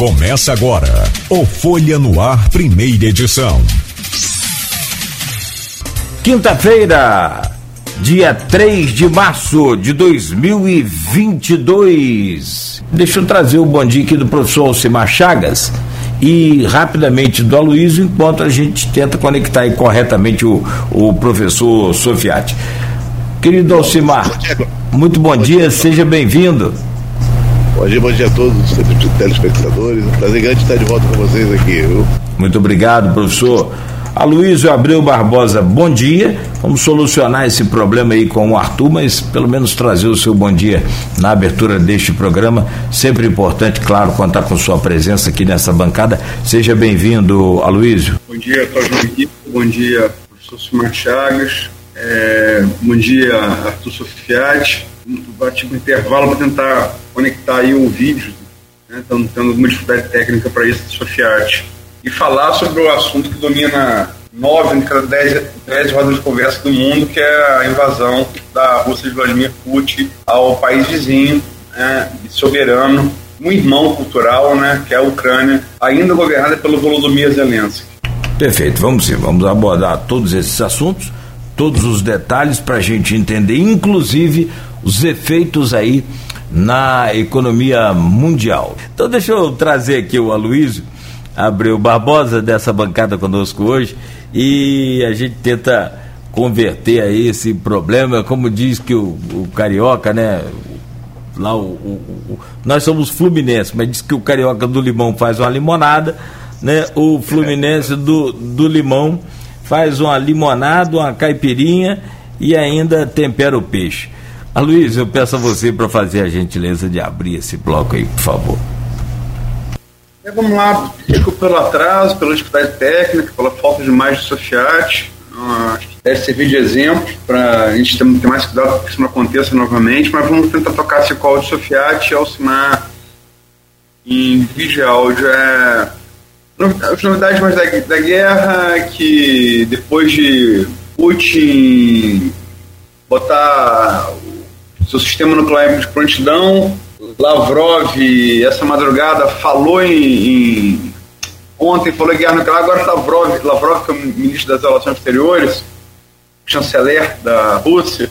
Começa agora o Folha no Ar, primeira edição. Quinta-feira, dia 3 de março de 2022. Deixa eu trazer o bom dia aqui do professor Alcimar Chagas e rapidamente do Aloysio, enquanto a gente tenta conectar aí corretamente o, o professor Sofiati. Querido Alcimar, muito bom dia, seja bem-vindo. Bom dia, bom dia a todos os telespectadores. Um prazer grande estar de volta com vocês aqui, viu? Muito obrigado, professor. Aloysio Abreu Barbosa, bom dia. Vamos solucionar esse problema aí com o Arthur, mas pelo menos trazer o seu bom dia na abertura deste programa. Sempre importante, claro, contar com sua presença aqui nessa bancada. Seja bem-vindo, Aloysio. Bom dia, Cláudio. Bom dia, professor Silmar Chagas. É, bom dia, Arthur Sofiati. Bati um intervalo para tentar conectar aí o vídeo. Né? Estamos tendo alguma dificuldade técnica para isso, Sofiati. E falar sobre o assunto que domina nove em cada dez, dez rodas de conversa do mundo, que é a invasão da Rússia de Vladimir Putin ao país vizinho, né, soberano, um irmão cultural, né, que é a Ucrânia, ainda governada pelo Volodymyr Zelensky. Perfeito, vamos sim, vamos abordar todos esses assuntos todos os detalhes para a gente entender, inclusive os efeitos aí na economia mundial. Então deixa eu trazer aqui o Aloysio Abreu Barbosa dessa bancada conosco hoje e a gente tenta converter aí esse problema, como diz que o, o carioca, né? Lá o, o, nós somos Fluminense, mas diz que o carioca do limão faz uma limonada, né? O Fluminense do, do limão faz uma limonada, uma caipirinha e ainda tempera o peixe. A Luiz, eu peço a você para fazer a gentileza de abrir esse bloco aí, por favor. É, vamos lá, fico pelo atraso, pela dificuldade técnica, pela falta de mais de Sofiati. Uh, deve servir de exemplo para a gente ter, ter, mais cuidado para que isso não aconteça novamente, mas vamos tentar tocar esse call de Sofiati e Alcimar em vídeo áudio. É, as novidades mais da, da guerra que depois de Putin botar o seu sistema nuclear de prontidão, Lavrov essa madrugada falou em, em ontem falou em guerra nuclear, agora Lavrov, Lavrov que é o ministro das relações exteriores, chanceler da Rússia,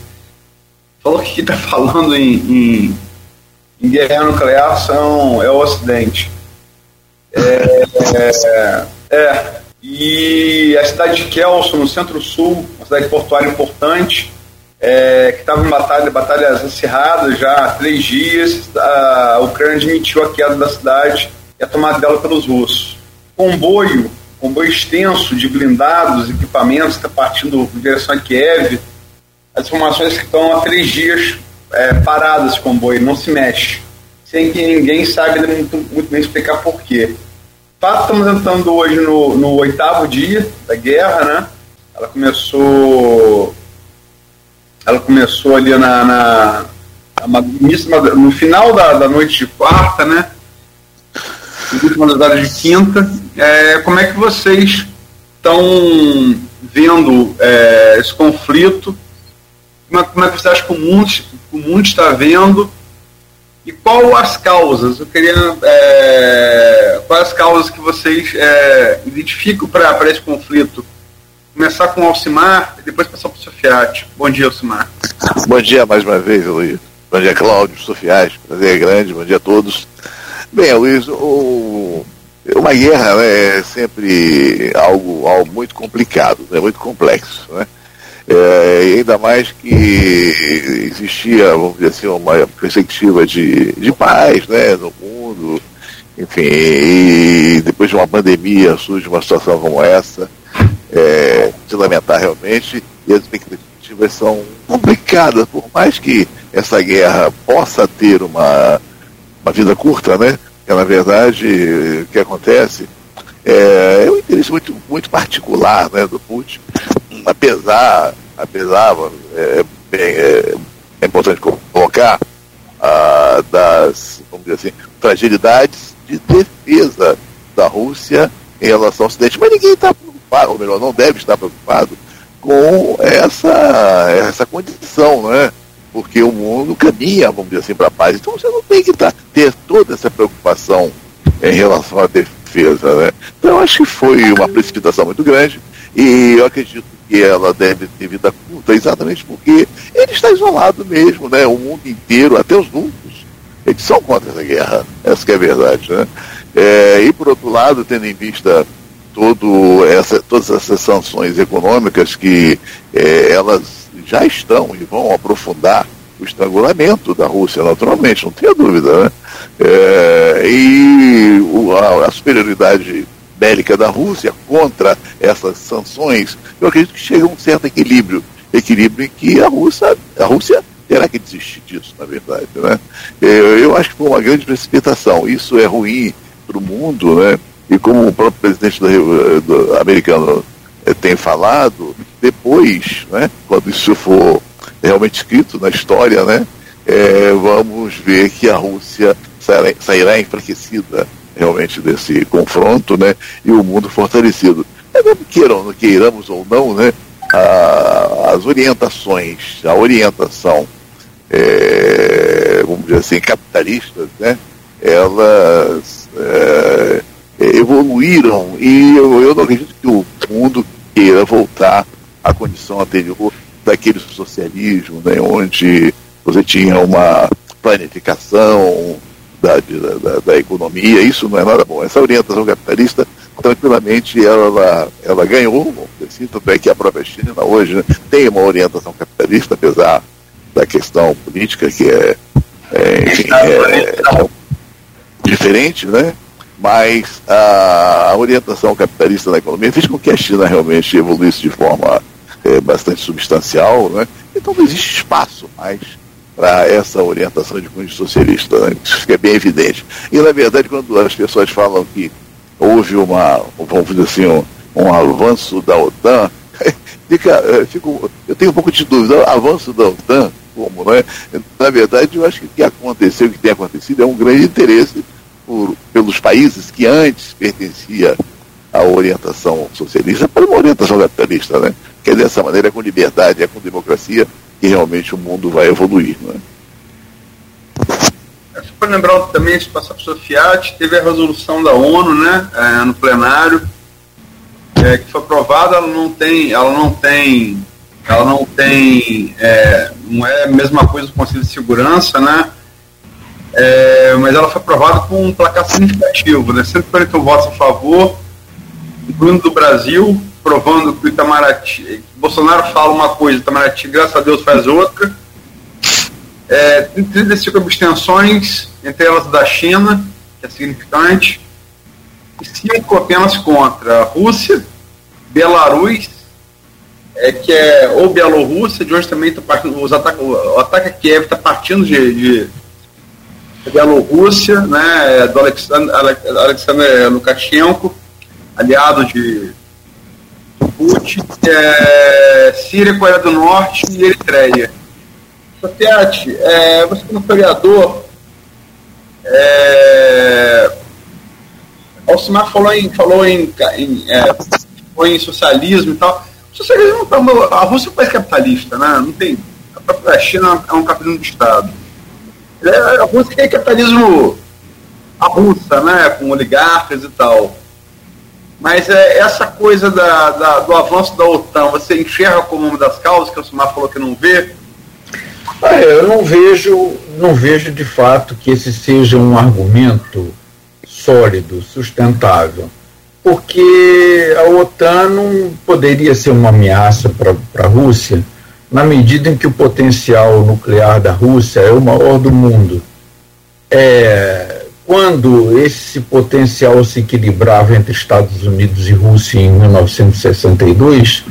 falou que está falando em, em, em guerra nuclear são, é o Ocidente. É, é, e a cidade de Kelso, no centro-sul, uma cidade portuária importante, é, que estava em batalha, batalhas acirradas já há três dias, a Ucrânia admitiu a queda da cidade e a tomada dela pelos russos. Comboio, comboio extenso de blindados, equipamentos, está partindo em direção a Kiev. As informações que estão há três dias é, paradas esse comboio, não se mexe sem que ninguém sabe muito, muito bem explicar por quê. Fato, estamos entrando hoje no, no oitavo dia da guerra, né? Ela começou. Ela começou ali na, na, no final da, da noite de quarta, né? Última das de quinta. É, como é que vocês estão vendo é, esse conflito? Como é, como é, que você acha que o mundo, o mundo está vendo? E qual as causas? Eu queria. É, quais as causas que vocês é, identificam para esse conflito? Começar com o Alcimar e depois passar para o Sofiati. Bom dia, Alcimar. Bom dia mais uma vez, Luiz. Bom dia, Cláudio, Sofiati. Prazer grande, bom dia a todos. Bem, Luiz, o, uma guerra é sempre algo, algo muito complicado, é muito complexo. Né? É, ainda mais que existia, vamos dizer assim, uma perspectiva de, de paz né, no mundo, enfim, e depois de uma pandemia surge uma situação como essa, é, de lamentar realmente, e as expectativas são complicadas, por mais que essa guerra possa ter uma, uma vida curta, né? Que na verdade o que acontece é, é um interesse muito, muito particular né, do Putin apesar, apesar é, é, é importante colocar ah, das, vamos dizer assim, fragilidades de defesa da Rússia em relação ao Ocidente, mas ninguém está preocupado, ou melhor, não deve estar preocupado com essa, essa condição, né? Porque o mundo caminha, vamos dizer assim, para a paz. Então você não tem que tá, ter toda essa preocupação em relação à defesa. Né? Então, eu acho que foi uma precipitação muito grande e eu acredito que ela deve ter vida curta exatamente porque ele está isolado mesmo, né? O mundo inteiro, até os núcleos, eles são contra essa guerra. Essa que é a verdade, né? É, e por outro lado, tendo em vista todo essa, todas essas sanções econômicas que é, elas já estão e vão aprofundar o estrangulamento da Rússia, naturalmente, não tenha dúvida, né? É, e o, a, a superioridade bélica da Rússia contra essas sanções, eu acredito que chega a um certo equilíbrio. Equilíbrio em que a Rússia, a Rússia terá que desistir disso, na verdade. Né? Eu, eu acho que foi uma grande precipitação. Isso é ruim para o mundo, né? E como o próprio presidente do, do americano eh, tem falado, depois, né, quando isso for realmente escrito na história, né, eh, vamos ver que a Rússia sairá, sairá enfraquecida realmente desse confronto, né? E o mundo fortalecido. É mesmo queiram, queiramos ou não, né? A, as orientações, a orientação, é, vamos dizer assim, capitalistas, né? Elas é, evoluíram e eu, eu não acredito que o mundo queira voltar à condição anterior daquele socialismo, né? Onde você tinha uma planificação, da, da, da, economia, isso não é nada bom. Essa orientação capitalista, tranquilamente, ela, ela ganhou, assim, tanto é que a própria China hoje né, tem uma orientação capitalista, apesar da questão política que é, é, enfim, é, é diferente, né? mas a, a, orientação capitalista na economia fez com que a China realmente evoluísse de forma é, bastante substancial, né? então não existe espaço mais para essa orientação de cunho socialista. Né? Isso fica bem evidente. E, na verdade, quando as pessoas falam que houve uma, vamos dizer assim, um, um avanço da OTAN, fica, eh, fico, eu tenho um pouco de dúvida. Avanço da OTAN, como, né? Na verdade, eu acho que o que aconteceu, o que tem acontecido, é um grande interesse por, pelos países que antes pertencia à orientação socialista para uma orientação capitalista, né? Que é dessa maneira, com liberdade, é com democracia, que realmente o mundo vai evoluir. Né? Você pode lembrar também, se passar para o Fiat, teve a resolução da ONU né, é, no plenário, é, que foi aprovada, ela não tem, ela não tem, ela não tem, é, não é a mesma coisa do Conselho de Segurança, né? É, mas ela foi aprovada com um placar significativo, né? 141 votos a favor, incluindo do Brasil, provando que o Itamaraty, Bolsonaro fala uma coisa, o Itamaraty, graças a Deus, faz outra. É, 35 abstenções, entre elas da China, que é significante, e cinco apenas contra a Rússia, Belarus, é, que é ou Bielorrússia, de onde também está partindo, os ataques, o ataque a Kiev está partindo de, de Bielorrússia, né, do Alexander, Alexander Lukashenko, aliado de Djibouti, é, Síria, Coreia do Norte e Eritreia. Sofiati, é, você como historiador, é, Alcimar falou em, falou em, em, é, em socialismo e tal. O socialismo, a Rússia é um país capitalista, né? Não tem. A própria China é um capitalismo de Estado. É, a Rússia é capitalismo a russa, né? Com oligarcas e tal. Mas é, essa coisa da, da, do avanço da OTAN, você enxerga como uma das causas que o Sumar falou que não vê? Ah, eu não vejo, não vejo de fato que esse seja um argumento sólido, sustentável, porque a OTAN não poderia ser uma ameaça para a Rússia na medida em que o potencial nuclear da Rússia é o maior do mundo. É, quando esse potencial se equilibrava entre Estados Unidos e Rússia em 1962,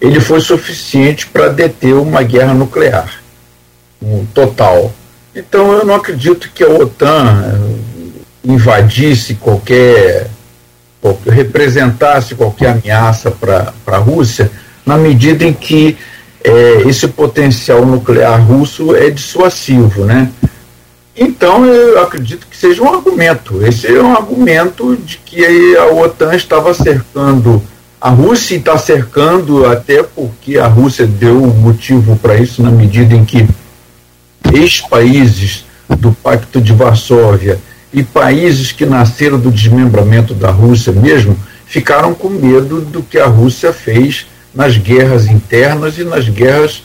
ele foi suficiente para deter uma guerra nuclear um total. Então eu não acredito que a OTAN eh, invadisse qualquer, qualquer representasse qualquer ameaça para a Rússia, na medida em que é, esse potencial nuclear russo é dissuasivo, né? Então, eu acredito que seja um argumento. Esse é um argumento de que a OTAN estava cercando a Rússia e está cercando, até porque a Rússia deu motivo para isso, na medida em que ex-países do Pacto de Varsóvia e países que nasceram do desmembramento da Rússia mesmo ficaram com medo do que a Rússia fez nas guerras internas e nas guerras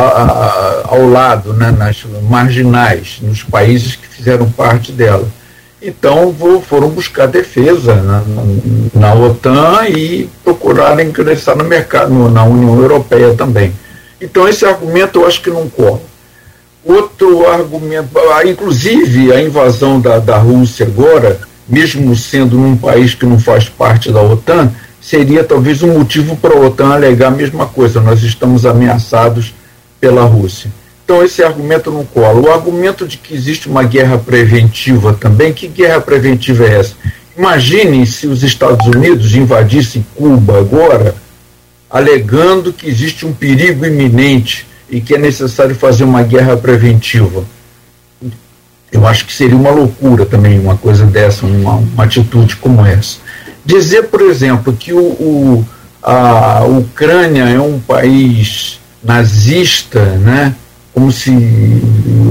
a, ao lado, né, nas marginais, nos países que fizeram parte dela. Então vou, foram buscar defesa na, na, OTAN e procuraram ingressar no mercado, na União Europeia também. Então esse argumento eu acho que não corre. Outro argumento, inclusive a invasão da, da Rússia agora, mesmo sendo num país que não faz parte da OTAN, seria talvez um motivo para a OTAN alegar a mesma coisa, nós estamos ameaçados pela Rússia. Então esse argumento não cola. O argumento de que existe uma guerra preventiva também, que guerra preventiva é essa? Imaginem se os Estados Unidos invadissem Cuba agora, alegando que existe um perigo iminente e que é necessário fazer uma guerra preventiva. Eu acho que seria uma loucura também uma coisa dessa, uma, uma atitude como essa. Dizer, por exemplo, que o, o, a Ucrânia é um país nazista, né? como se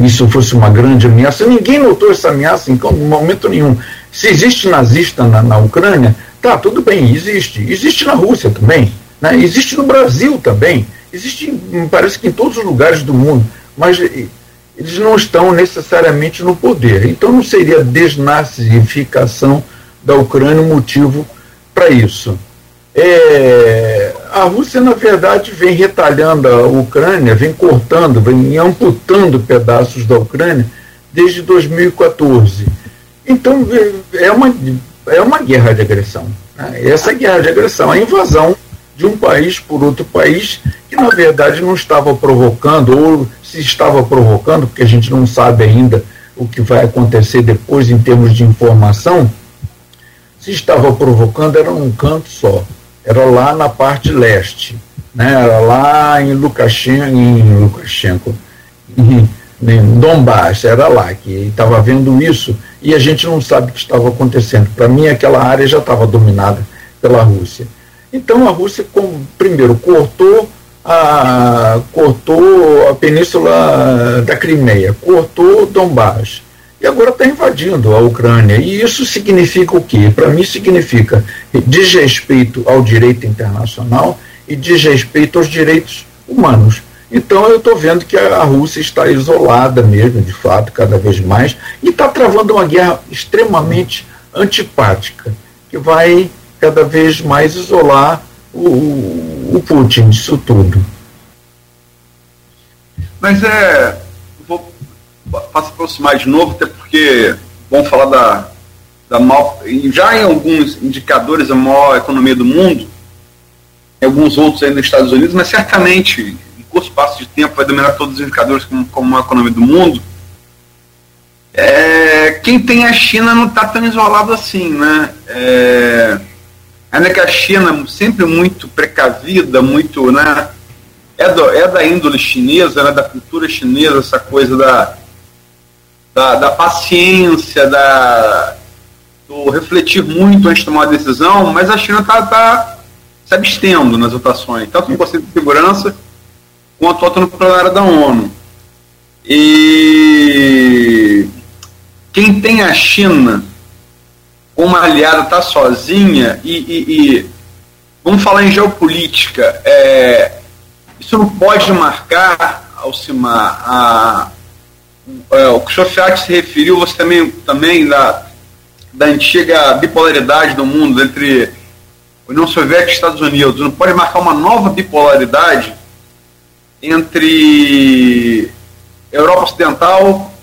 isso fosse uma grande ameaça. Ninguém notou essa ameaça em momento nenhum. Se existe nazista na, na Ucrânia, tá, tudo bem, existe. Existe na Rússia também. Né? Existe no Brasil também, existe, parece que em todos os lugares do mundo, mas eles não estão necessariamente no poder. Então não seria a desnazificação da Ucrânia um motivo para isso. É, a Rússia, na verdade, vem retalhando a Ucrânia, vem cortando, vem amputando pedaços da Ucrânia desde 2014. Então é uma, é uma guerra de agressão. Né? Essa guerra de agressão, a invasão de um país por outro país que na verdade não estava provocando, ou se estava provocando, porque a gente não sabe ainda o que vai acontecer depois em termos de informação, se estava provocando era num canto só, era lá na parte leste, né? era lá em Lukashenko, em Lukashenko, em, em era lá que estava vendo isso e a gente não sabe o que estava acontecendo. Para mim aquela área já estava dominada pela Rússia. Então a Rússia, com, primeiro, cortou a, cortou a península da Crimeia, cortou Donbass. E agora está invadindo a Ucrânia. E isso significa o quê? Para mim, significa desrespeito ao direito internacional e desrespeito aos direitos humanos. Então, eu estou vendo que a Rússia está isolada mesmo, de fato, cada vez mais, e está travando uma guerra extremamente antipática, que vai cada vez mais isolar o, o Putin disso tudo. Mas é. Posso aproximar de novo, até porque vamos falar da, da maior, já em alguns indicadores a maior economia do mundo, em alguns outros aí nos Estados Unidos, mas certamente em curto espaço de tempo vai dominar todos os indicadores como, como a economia do mundo. É, quem tem a China não está tão isolado assim, né? É, Ainda que a China, sempre muito precavida, muito, né? É, do, é da índole chinesa, né, da cultura chinesa, essa coisa da, da, da paciência, da, do refletir muito antes de tomar uma decisão, mas a China está tá se abstendo nas votações, tanto no Conselho de Segurança quanto no plenário da ONU. E quem tem a China uma aliada está sozinha e, e, e, vamos falar em geopolítica, é, isso não pode marcar, Alcimar, a, é, o que o Sofiati se referiu, você também, também da, da antiga bipolaridade do mundo entre União Soviética e Estados Unidos, não pode marcar uma nova bipolaridade entre Europa Ocidental,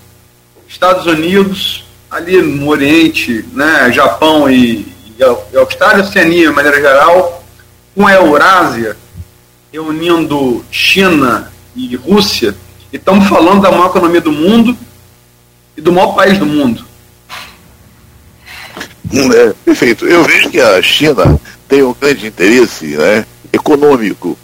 Estados Unidos ali no Oriente, né, Japão e, e Austrália, Oceania, de maneira geral, com a Eurásia, reunindo China e Rússia, e estamos falando da maior economia do mundo e do maior país do mundo. É, perfeito. Eu vejo que a China tem um grande interesse né, econômico.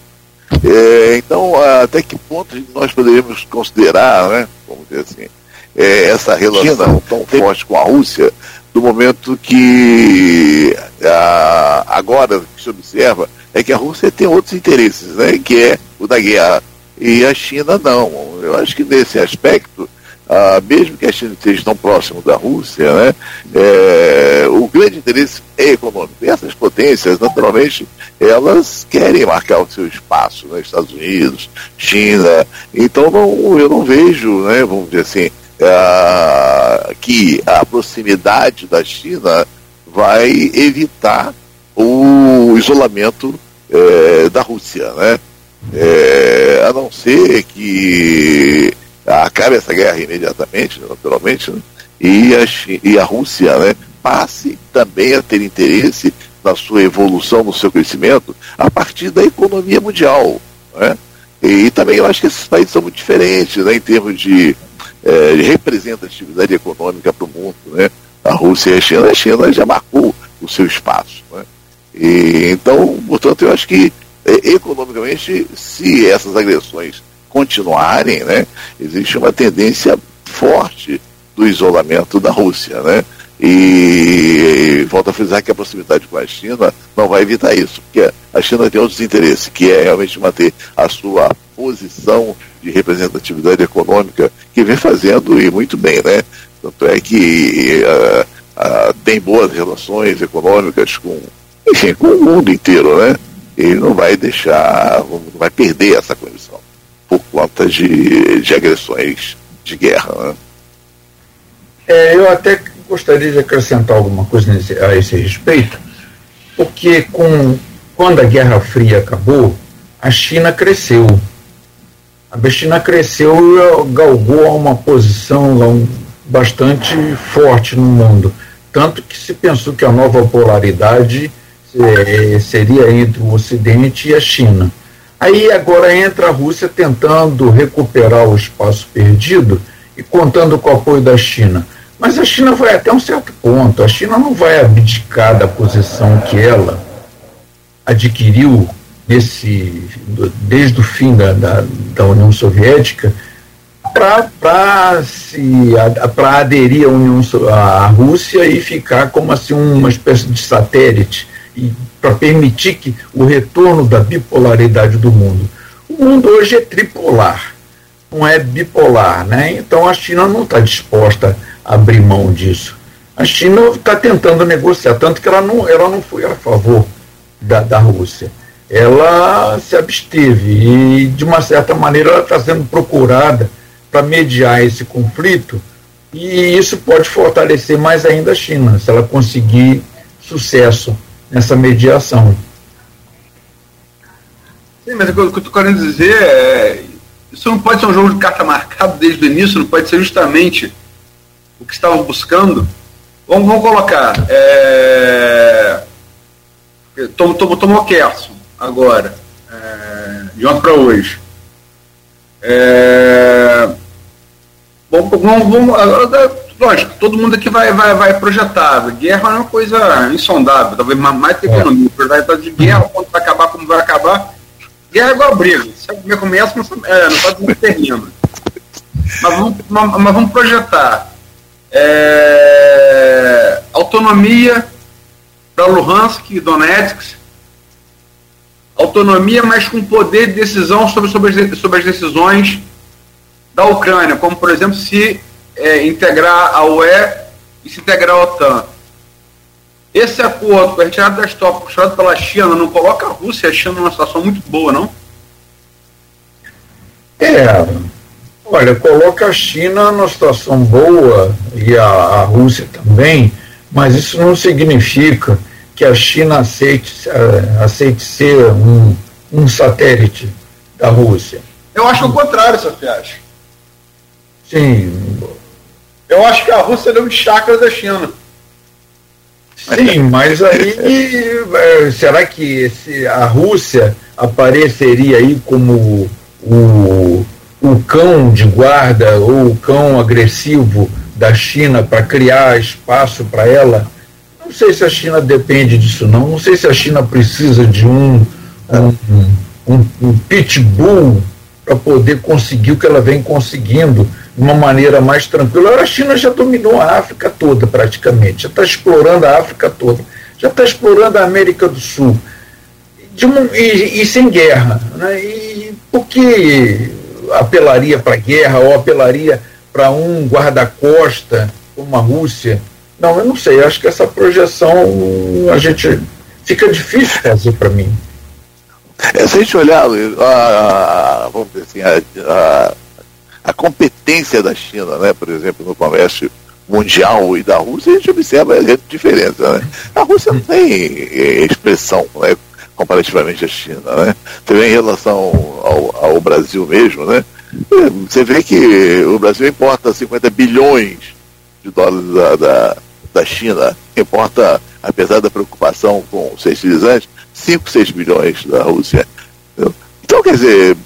É, então, até que ponto nós poderíamos considerar, né, vamos dizer assim, é, essa relação tão forte com a Rússia, do momento que a, agora o que se observa é que a Rússia tem outros interesses, né, que é o da guerra, e a China não. Eu acho que nesse aspecto ah, mesmo que a China esteja tão próximo da Rússia, né, é, o grande interesse é econômico. E essas potências, naturalmente, elas querem marcar o seu espaço, né, Estados Unidos, China. Então não, eu não vejo, né, vamos dizer assim, ah, que a proximidade da China vai evitar o isolamento é, da Rússia, né? É, a não ser que acabe essa guerra imediatamente, naturalmente, né? e, a, e a Rússia né, passe também a ter interesse na sua evolução, no seu crescimento, a partir da economia mundial. Né? E também eu acho que esses países são muito diferentes né, em termos de, é, de representatividade econômica para o mundo. Né? A Rússia e a China, a China já marcou o seu espaço. Né? E, então, portanto, eu acho que economicamente, se essas agressões continuarem, né, existe uma tendência forte do isolamento da Rússia, né? E, e volto a frisar que a proximidade com a China não vai evitar isso, porque a China tem outros interesses, que é realmente manter a sua posição de representatividade econômica que vem fazendo e muito bem, né? Tanto é que uh, uh, tem boas relações econômicas com, enfim, com o mundo inteiro, né? Ele não vai deixar, não vai perder essa condição por conta de, de agressões de guerra. Né? É, eu até gostaria de acrescentar alguma coisa nesse, a esse respeito, porque com, quando a Guerra Fria acabou, a China cresceu. A China cresceu e galgou uma posição bastante forte no mundo. Tanto que se pensou que a nova polaridade seria entre o Ocidente e a China. Aí agora entra a Rússia tentando recuperar o espaço perdido e contando com o apoio da China. Mas a China vai até um certo ponto. A China não vai abdicar da posição que ela adquiriu nesse, desde o fim da, da, da União Soviética para aderir à, União, à Rússia e ficar como assim uma espécie de satélite para permitir que o retorno da bipolaridade do mundo. O mundo hoje é tripolar, não é bipolar, né? Então a China não está disposta a abrir mão disso. A China está tentando negociar, tanto que ela não, ela não foi a favor da, da Rússia. Ela se absteve e, de uma certa maneira, ela está sendo procurada para mediar esse conflito e isso pode fortalecer mais ainda a China, se ela conseguir sucesso nessa mediação. Sim, mas o que eu estou querendo dizer é. Isso não pode ser um jogo de carta marcado desde o início, não pode ser justamente o que estavam buscando. Vamos, vamos colocar. É, tomou, tomou, tomou Kerson agora, é, de ontem para hoje. É, vamos, vamos, vamos, lógico, todo mundo aqui vai, vai, vai projetar. Guerra é uma coisa insondável, talvez mais que economia. É. Projetar de guerra, quando vai acabar, como vai acabar. Guerra é igual briga. Se a começa, não, é, não sabe como termina. Mas vamos, mas vamos projetar. É, autonomia para Luhansk e Donetsk. Autonomia, mas com poder de decisão sobre, sobre, sobre as decisões da Ucrânia, como por exemplo se é, integrar a UE e se integrar a OTAN. Esse acordo com a retirada das tropas puxado pela China não coloca a Rússia e a China numa situação muito boa, não? É, olha, coloca a China numa situação boa e a, a Rússia também, mas isso não significa que a China aceite, uh, aceite ser um, um satélite da Rússia. Eu acho o contrário, Sofias. Sim, eu acho que a Rússia deu um chakra da China. Sim, mas aí é, será que a Rússia apareceria aí como o, o cão de guarda ou o cão agressivo da China para criar espaço para ela? Não sei se a China depende disso não. Não sei se a China precisa de um, um, um, um pitbull para poder conseguir o que ela vem conseguindo de uma maneira mais tranquila. A China já dominou a África toda, praticamente, já está explorando a África toda, já está explorando a América do Sul, uma, e, e, sem guerra. Né? E por que apelaria para guerra ou apelaria para um guarda-costa como a Rússia. Não, eu não sei, acho que essa projeção a gente fica difícil fazer para mim. É, se a gente olhar, a, a, vamos dizer assim, a, a, competência da China, né, por exemplo, no comércio mundial e da Rússia, a gente observa a diferença. Né? A Rússia não tem eh, expressão né, comparativamente à China. Né? Também em relação ao, ao Brasil mesmo, né? você vê que o Brasil importa 50 bilhões de dólares da, da, da China, importa, apesar da preocupação com os fertilizantes, 5, 6 bilhões da Rússia. Então, quer dizer,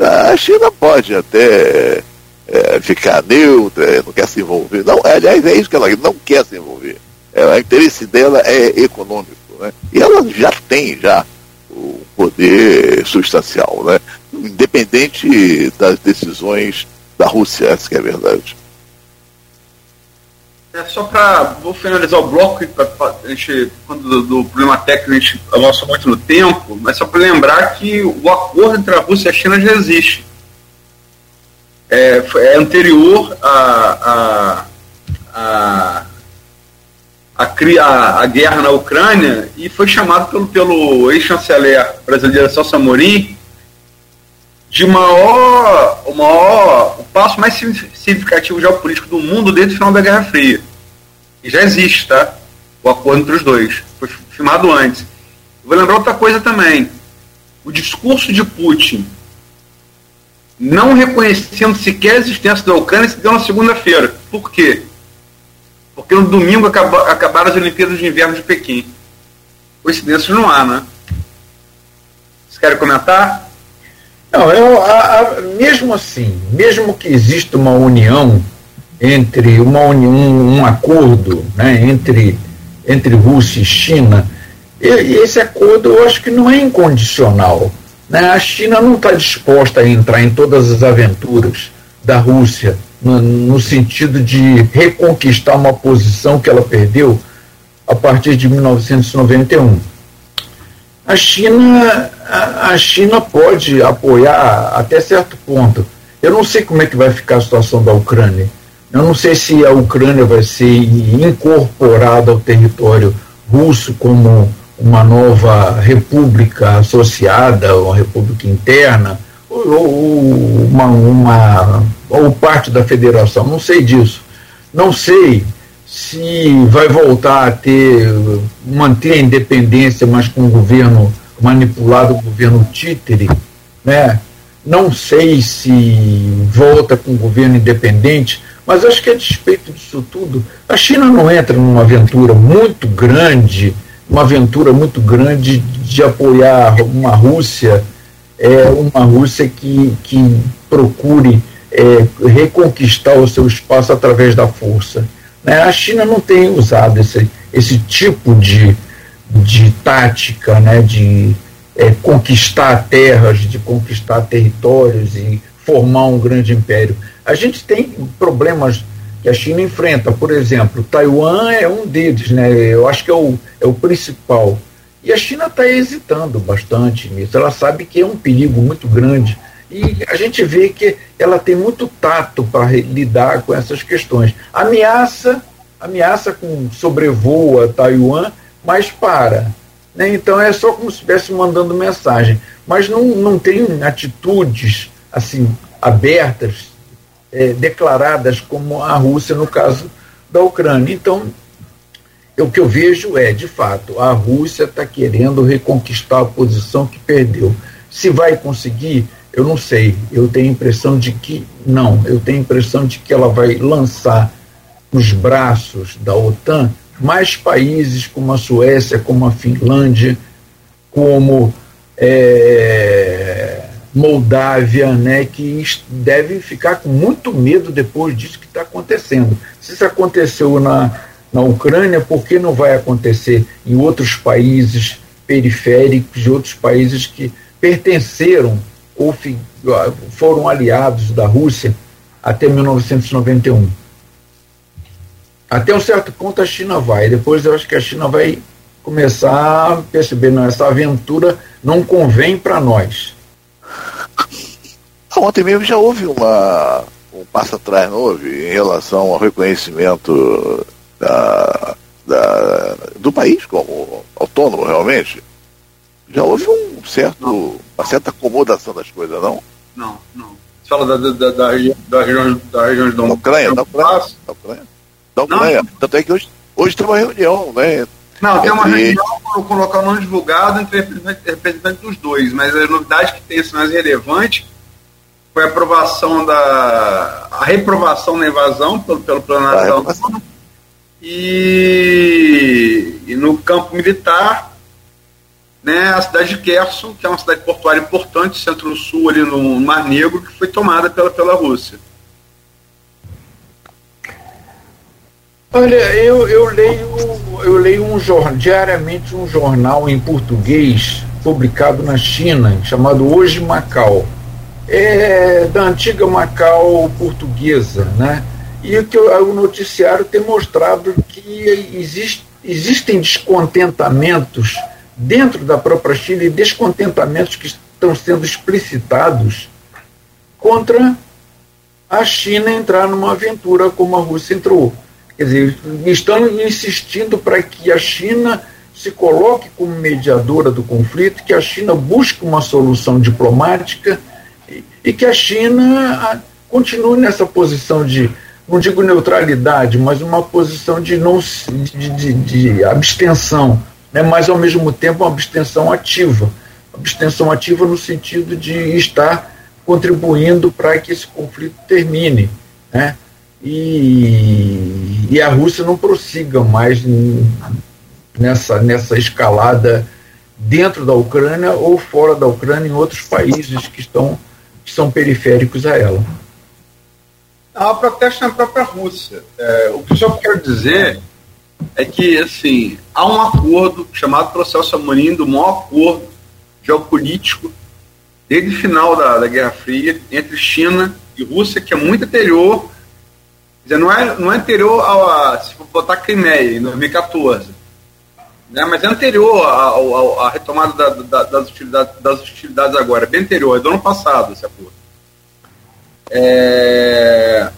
a China pode até é, ficar neutra, não quer se envolver. Não, aliás, é isso que ela não quer se envolver. É, o interesse dela é econômico. Né? E ela já tem já o poder substancial, né? independente das decisões da Rússia, essa que é a verdade. É só para vou finalizar o bloco, pra, pra, a gente, quando do, do, problema técnico a gente avança muito no tempo, mas só para lembrar que o acordo entre a Rússia e a China já existe. É, é anterior a, a, a, a, a, guerra na Ucrânia e foi chamado pelo, pelo ex-chanceler brasileiro Celso Amorim de maior, o maior, o passo mais significativo geopolítico do mundo desde o final da Guerra Fria. E já existe, tá? O acordo entre os dois. Foi firmado antes. vou lembrar outra coisa também. O discurso de Putin não reconhecendo sequer a existência da Ucrânia, se deu na segunda-feira. Por quê? Porque no domingo acaba, acabaram as Olimpíadas de Inverno de Pequim. Coincidências não há, né? Vocês querem comentar? Não, eu, a, a, mesmo assim, mesmo que exista uma união entre uma união, um acordo né, entre, entre Rússia e China, e, esse acordo eu acho que não é incondicional. Né? A China não está disposta a entrar em todas as aventuras da Rússia no, no, sentido de reconquistar uma posição que ela perdeu a partir de 1991. A China, a, China pode apoiar até certo ponto. Eu não sei como é que vai ficar a situação da Ucrânia. Eu não sei se a Ucrânia vai ser incorporada ao território russo como uma nova república associada, uma república interna, ou, ou uma, uma, ou parte da federação, não sei disso. Não sei se vai voltar a ter, manter a independência, mas com o governo manipulado, o governo títere, né? Não sei se volta com o governo independente, mas acho que a despeito disso tudo, a China não entra numa aventura muito grande uma aventura muito grande de apoiar uma Rússia, é, uma Rússia que, que procure é, reconquistar o seu espaço através da força. Né? A China não tem usado esse, esse tipo de, de tática né? de é, conquistar terras, de conquistar territórios e formar um grande império. A gente tem problemas que a China enfrenta. Por exemplo, Taiwan é um deles, né? Eu acho que é o, é o principal. E a China está hesitando bastante nisso. Ela sabe que é um perigo muito grande. E a gente vê que ela tem muito tato para lidar com essas questões. Ameaça, ameaça com sobrevoa Taiwan, mas para. Né? Então é só como se estivesse mandando mensagem. Mas não, não tem atitudes assim abertas é, declaradas como a Rússia no caso da Ucrânia. Então, o que eu vejo é, de fato, a Rússia está querendo reconquistar a posição que perdeu. Se vai conseguir, eu não sei. Eu tenho a impressão de que não. Eu tenho a impressão de que ela vai lançar nos braços da OTAN mais países como a Suécia, como a Finlândia, como é, Moldávia, né, que devem ficar com muito medo depois disso que está acontecendo. Se isso aconteceu na, na Ucrânia, por que não vai acontecer em outros países periféricos, de outros países que pertenceram ou foram aliados da Rússia até 1991? Até um certo ponto a China vai, depois eu acho que a China vai começar a perceber, não, essa aventura não convem para nós Ontem mesmo já houve uma, um passo atrás, não houve, em relação ao reconhecimento da, da, do país como autônomo, realmente? Já houve um certo, uma certa acomodação das coisas, não? Não, não. Você fala da, da, da, da região, da região, da região da Ucrânia, da Ucrânia, da Ucrânia. Da Ucrânia. Tanto é que hoje, hoje tem uma reunião, né? Não, tem uma reunião com o local não divulgado entre representantes dos dois, mas a novidade que tem assim, mais relevante foi a aprovação da. a reprovação da invasão pelo, pelo da ONU e, e no campo militar né, a cidade de Kherson, que é uma cidade portuária importante, centro-sul, ali no Mar Negro, que foi tomada pela, pela Rússia. Olha, eu, eu leio, eu leio um jornal, diariamente um jornal em português publicado na China, chamado Hoje Macau. É da antiga Macau portuguesa, né? E que o noticiário tem mostrado que existe, existem descontentamentos dentro da própria China, descontentamentos que estão sendo explicitados contra a China entrar numa aventura como a Rússia entrou. Quer dizer, estão insistindo para que a China se coloque como mediadora do conflito, que a China busque uma solução diplomática e, e que a China continue nessa posição de, não digo neutralidade, mas uma posição de, não, de, de, de abstenção, né, mas ao mesmo tempo uma abstenção ativa. Abstenção ativa no sentido de estar contribuindo para que esse conflito termine. Né? e, e a Rússia não prossiga mais nessa, nessa escalada dentro da Ucrânia ou fora da Ucrânia em outros países que estão que são periféricos a ela. Há protesto na própria Rússia. É, o que eu só quero dizer é que assim há um acordo chamado processo Amorim do maior acordo geopolítico desde o final da, da Guerra Fria entre China e Rússia, que é muito anterior não é, não é anterior ao, a, se for botar Crimeia, em 2014, né, mas é anterior à retomada da, da, das, hostilidades, das agora, é bem anterior, é do ano passado esse acordo. É,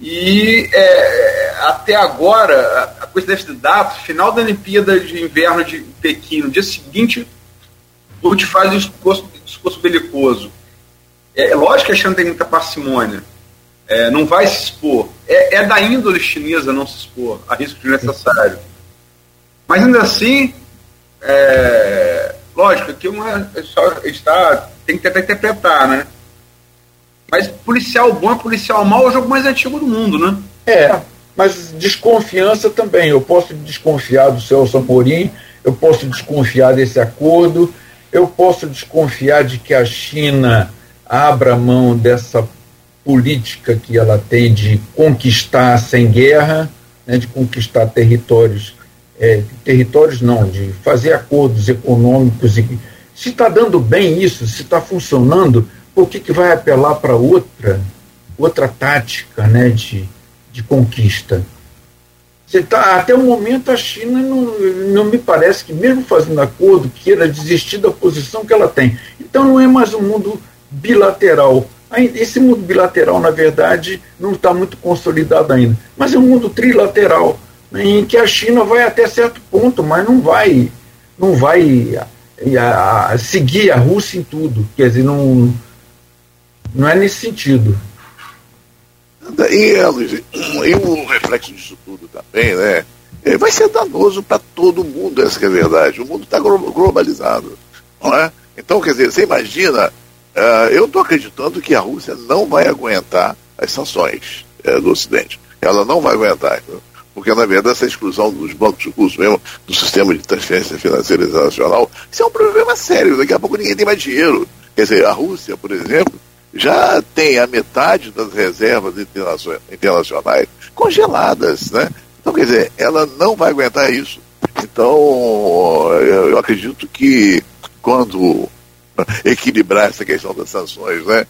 e é, até agora, a coisa deve ser dado, final da Olimpíada de Inverno de Pequim, no dia seguinte, o te faz um discurso, discurso belicoso. É, é lógico que a China tem muita parcimônia, é, não vai se expor. É, é, da índole chinesa não se expor a risco desnecessário. Mas ainda assim, é, lógico, aqui uma, é está, tem que tentar interpretar, né? Mas policial bom é policial mau é o jogo mais antigo do mundo, né? É, mas desconfiança também. Eu posso desconfiar do Celso Amorim, eu posso desconfiar desse acordo, eu posso desconfiar de que a China abra mão dessa política que ela tem de conquistar sem guerra, né, de conquistar territórios, é, territórios não, de fazer acordos econômicos. E, se está dando bem isso, se está funcionando, por que, que vai apelar para outra, outra tática né, de, de conquista? Você tá, até o momento a China não, não me parece que, mesmo fazendo acordo, queira desistir da posição que ela tem. Então não é mais um mundo bilateral esse mundo bilateral, na verdade, não está muito consolidado ainda, mas é um mundo trilateral, né, em que a China vai até certo ponto, mas não vai, não vai a, a, seguir a Rússia em tudo. Quer dizer, não, não é nesse sentido. E, Luiz, e o reflexo disso tudo também, né? É, vai ser danoso para todo mundo, essa é a verdade. O mundo está globalizado, não é? Então, quer dizer, você imagina Uh, eu estou acreditando que a Rússia não vai aguentar as sanções uh, do Ocidente. Ela não vai aguentar. Porque, na verdade, essa exclusão dos bancos russos mesmo, do sistema de transferência financeira internacional, isso é um problema sério. Daqui a pouco ninguém tem mais dinheiro. Quer dizer, a Rússia, por exemplo, já tem a metade das reservas internacionais congeladas, né? Então, quer dizer, ela não vai aguentar isso. Então, eu acredito que quando equilibrar essa questão das sanções, né?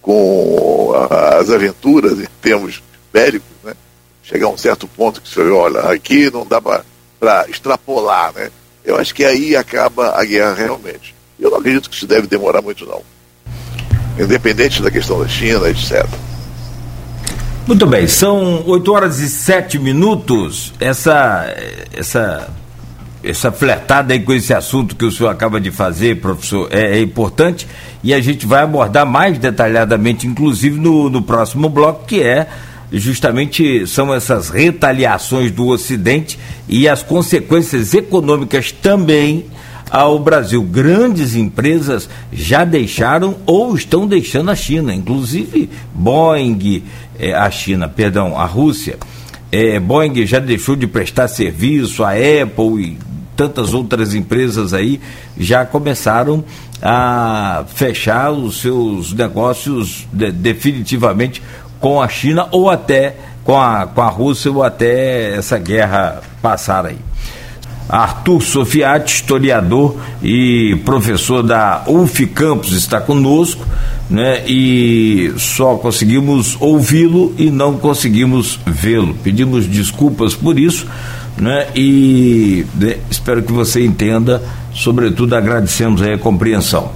Com as aventuras em termos bélicos, né? Chegar a um certo ponto que você olha, aqui não dá para extrapolar, né? Eu acho que aí acaba a guerra realmente. Eu não acredito que isso deve demorar muito, não. Independente da questão da China, etc. Muito bem, são 8 horas e 7 minutos. Essa, essa, essa fletada aí com esse assunto que o senhor acaba de fazer, professor, é, é importante e a gente vai abordar mais detalhadamente, inclusive no, no próximo bloco, que é justamente são essas retaliações do Ocidente e as consequências econômicas também ao Brasil. Grandes empresas já deixaram ou estão deixando a China, inclusive Boeing, é, a China, perdão, a Rússia. É, Boeing já deixou de prestar serviço, a Apple e tantas outras empresas aí já começaram a fechar os seus negócios de, definitivamente com a China ou até com a, com a Rússia ou até essa guerra passar aí. Arthur Sofiati, historiador e professor da UF Campos, está conosco, né? E só conseguimos ouvi-lo e não conseguimos vê-lo. Pedimos desculpas por isso, né? E né, espero que você entenda, sobretudo agradecemos a compreensão.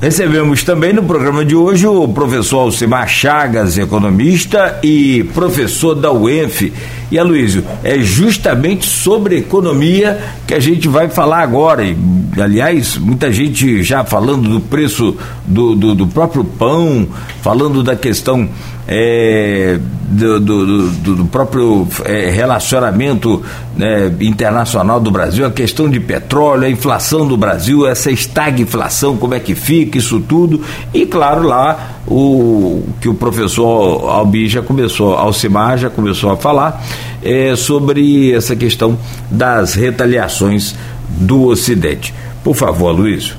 Recebemos também no programa de hoje o professor Alcimar Chagas, economista e professor da UENF. E Aloysio, é justamente sobre economia que a gente vai falar agora. E, aliás, muita gente já falando do preço do, do, do próprio pão, falando da questão é, do, do, do, do, próprio é, relacionamento né, internacional do Brasil, a questão de petróleo, a inflação do Brasil, essa estagflação, como é que fica, isso tudo. E claro, lá o que o professor Albi já começou, Alcimar já começou a falar é, sobre essa questão das retaliações do Ocidente. Por favor, Luiz.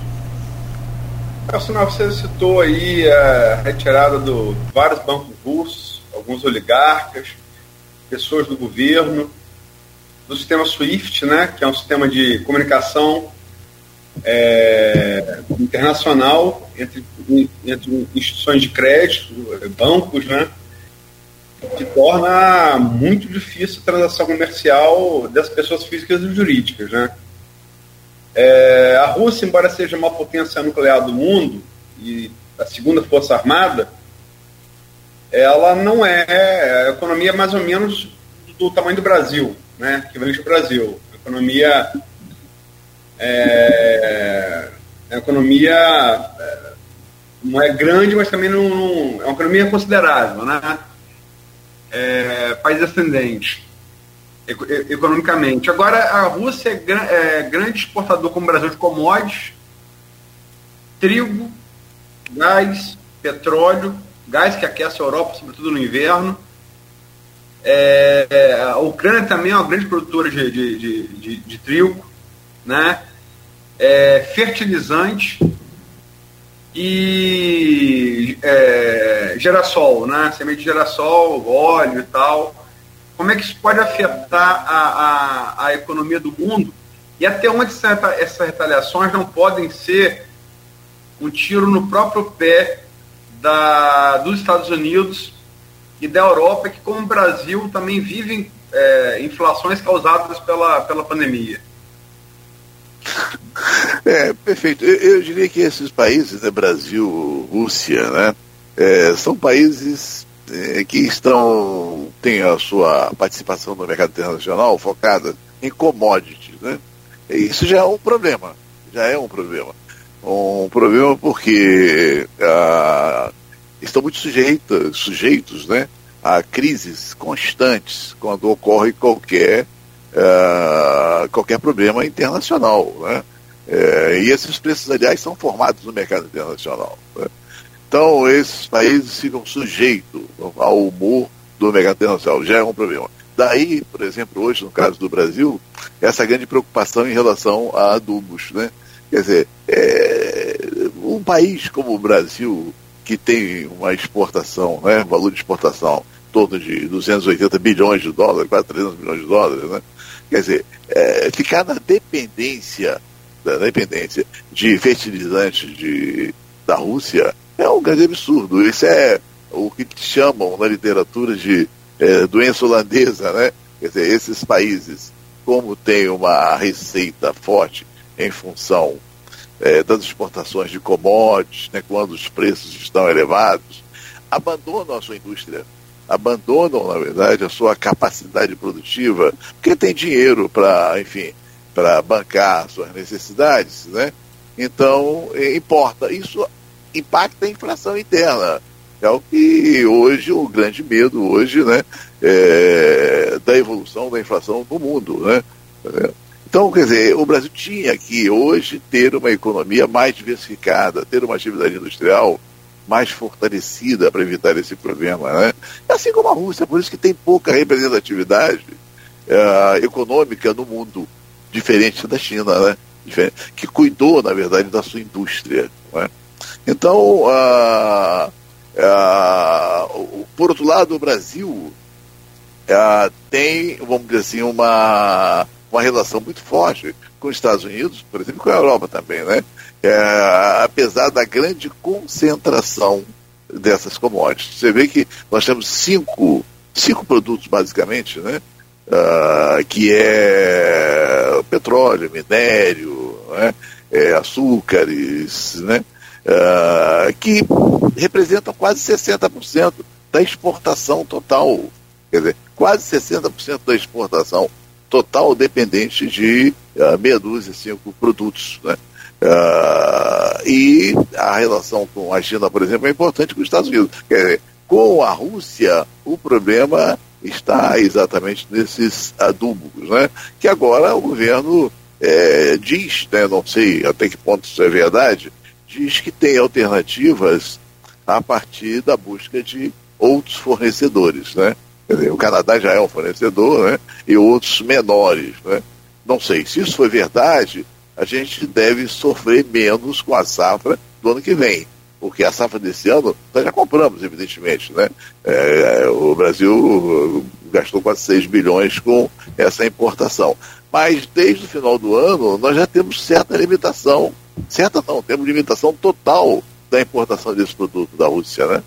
Sinal, você citou aí a retirada de vários bancos russos, alguns oligarcas, pessoas do governo, do sistema SWIFT, né, que é um sistema de comunicação é, internacional entre, entre instituições de crédito, bancos, né, que torna muito difícil a transação comercial das pessoas físicas e jurídicas, né. É, a Rússia, embora seja uma potência nuclear do mundo e a segunda força armada, ela não é a economia é mais ou menos do tamanho do Brasil, né? Equivalente ao Brasil. A economia é, a economia é, não é grande, mas também não, não é uma economia considerável, né? É, país ascendente economicamente. Agora, a Rússia é, é grande exportador como o Brasil de commodities, trigo, gás, petróleo, gás que aquece a Europa, sobretudo no inverno. É, é, a Ucrânia também é uma grande produtora de, de, de, de, de trigo, né? É, fertilizante e é, girassol, né? Semente de girassol, óleo e tal. Como é que isso pode afetar a, a, a economia do mundo? E até onde essas retaliações não podem ser um tiro no próprio pé da, dos Estados Unidos e da Europa, que como o Brasil também vivem é, inflações causadas pela, pela pandemia. É, perfeito. Eu, eu diria que esses países, né, Brasil, Rússia, né, é, são países é, que estão têm a sua participação no mercado internacional focada em commodities, né? Isso já é um problema, já é um problema. Um problema porque ah, estão muito sujeitos, sujeitos né, a crises constantes quando ocorre qualquer, ah, qualquer problema internacional. Né? É, e esses preços, aliás, são formados no mercado internacional. Né? Então, esses países ficam sujeitos ao humor do mercado internacional, já é um problema. Daí, por exemplo, hoje, no caso do Brasil, essa grande preocupação em relação a adubos. Né? Quer dizer, é, um país como o Brasil, que tem uma exportação, né, valor de exportação torno de 280 bilhões de dólares, quase 300 bilhões de dólares, né? quer dizer, é, ficar na dependência, na dependência de fertilizantes de, da Rússia é um grande absurdo. Isso é o que chamam na literatura de é, doença holandesa, né? Quer dizer, esses países, como têm uma receita forte em função é, das exportações de commodities, né, quando os preços estão elevados, abandonam a sua indústria, abandonam, na verdade, a sua capacidade produtiva, porque tem dinheiro para, enfim, para bancar suas necessidades, né? Então, é, importa. Isso impacta a inflação interna. É o que hoje, o grande medo hoje, né, é, da evolução da inflação no mundo, né? Então, quer dizer, o Brasil tinha que hoje ter uma economia mais diversificada, ter uma atividade industrial mais fortalecida para evitar esse problema, né? Assim como a Rússia, por isso que tem pouca representatividade uh, econômica no mundo, diferente da China, né? Diferente, que cuidou, na verdade, da sua indústria. Né? Então, uh, uh, por outro lado, o Brasil tem, vamos dizer assim, uma, uma relação muito forte com os Estados Unidos, por exemplo, com a Europa também, né? É, apesar da grande concentração dessas commodities. Você vê que nós temos cinco, cinco produtos, basicamente, né? Uh, que é petróleo, minério, né? é, açúcares, né? Uh, que representam quase 60% da exportação total. Quer dizer, quase 60% da exportação total dependente de uh, meia dúzia, cinco produtos. Né? Uh, e a relação com a China, por exemplo, é importante com os Estados Unidos. Quer dizer, com a Rússia, o problema está exatamente nesses adubos, né? que agora o governo é, diz, né, não sei até que ponto isso é verdade, diz que tem alternativas a partir da busca de outros fornecedores. Né? Dizer, o Canadá já é um fornecedor né? e outros menores. Né? Não sei, se isso foi verdade, a gente deve sofrer menos com a safra do ano que vem. Porque a safra desse ano nós já compramos, evidentemente. Né? É, o Brasil gastou quase 6 bilhões com essa importação. Mas desde o final do ano nós já temos certa limitação. Certa não, temos limitação total da importação desse produto da Rússia, né?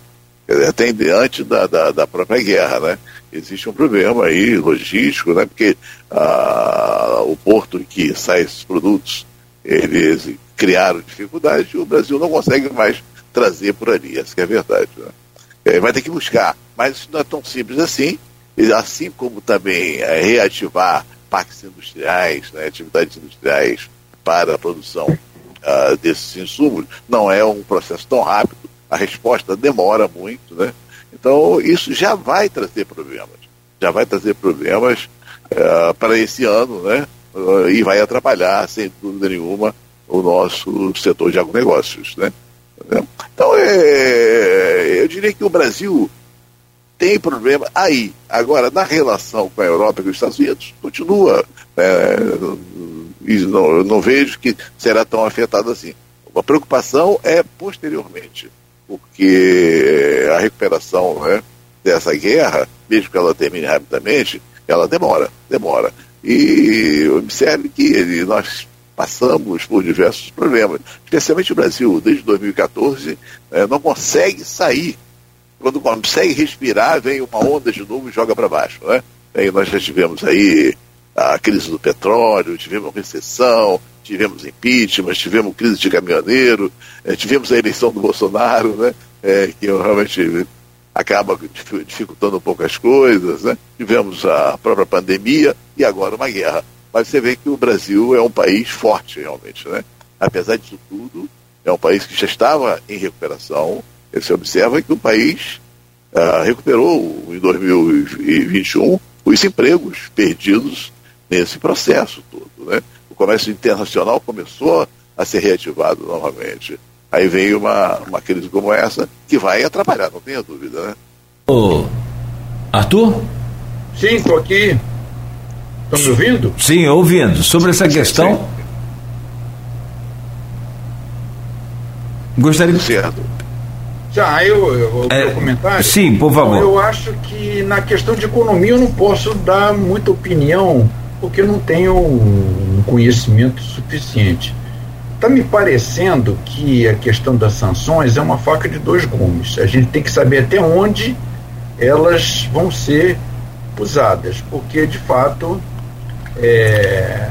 Até antes da, da, da própria guerra, né? Existe um problema aí logístico, né? Porque ah, o porto em que saem esses produtos, eles criaram dificuldade e o Brasil não consegue mais trazer por ali, essa é a verdade. Né? É, vai ter que buscar, mas isso não é tão simples assim, assim como também é, reativar parques industriais, né, atividades industriais para a produção ah, desses insumos, não é um processo tão rápido, a resposta demora muito, né? Então, isso já vai trazer problemas. Já vai trazer problemas uh, para esse ano, né? Uh, e vai atrapalhar, sem dúvida nenhuma, o nosso setor de agronegócios, né? Então, é, eu diria que o Brasil tem problema aí. Agora, na relação com a Europa e com os Estados Unidos, continua. É, não, eu não vejo que será tão afetado assim. A preocupação é posteriormente porque a recuperação né, dessa guerra, mesmo que ela termine rapidamente, ela demora, demora. E observe que nós passamos por diversos problemas, especialmente o Brasil, desde 2014, né, não consegue sair. Quando consegue respirar, vem uma onda de novo e joga para baixo. Né? E nós já tivemos aí a crise do petróleo, tivemos recessão, tivemos impeachment, tivemos crise de caminhoneiro, eh, tivemos a eleição do Bolsonaro, né, eh, que realmente acaba dificultando um pouco as coisas, né? tivemos a própria pandemia e agora uma guerra. Mas você vê que o Brasil é um país forte realmente, né? Apesar disso tudo, é um país que já estava em recuperação. Você observa que o país ah, recuperou em 2021 os empregos perdidos nesse processo todo, né? comércio internacional começou a ser reativado novamente. Aí veio uma, uma crise como essa que vai atrapalhar, não tenha dúvida, né? Ô, Arthur? Sim, estou aqui. Estão me ouvindo? Sim, ouvindo. Sobre essa questão. Sim. Gostaria de. Certo. Já, eu, eu, é, comentário? Sim, por favor. Eu acho que na questão de economia eu não posso dar muita opinião porque não tenho um conhecimento suficiente. Está me parecendo que a questão das sanções é uma faca de dois gumes. A gente tem que saber até onde elas vão ser usadas, porque de fato, é,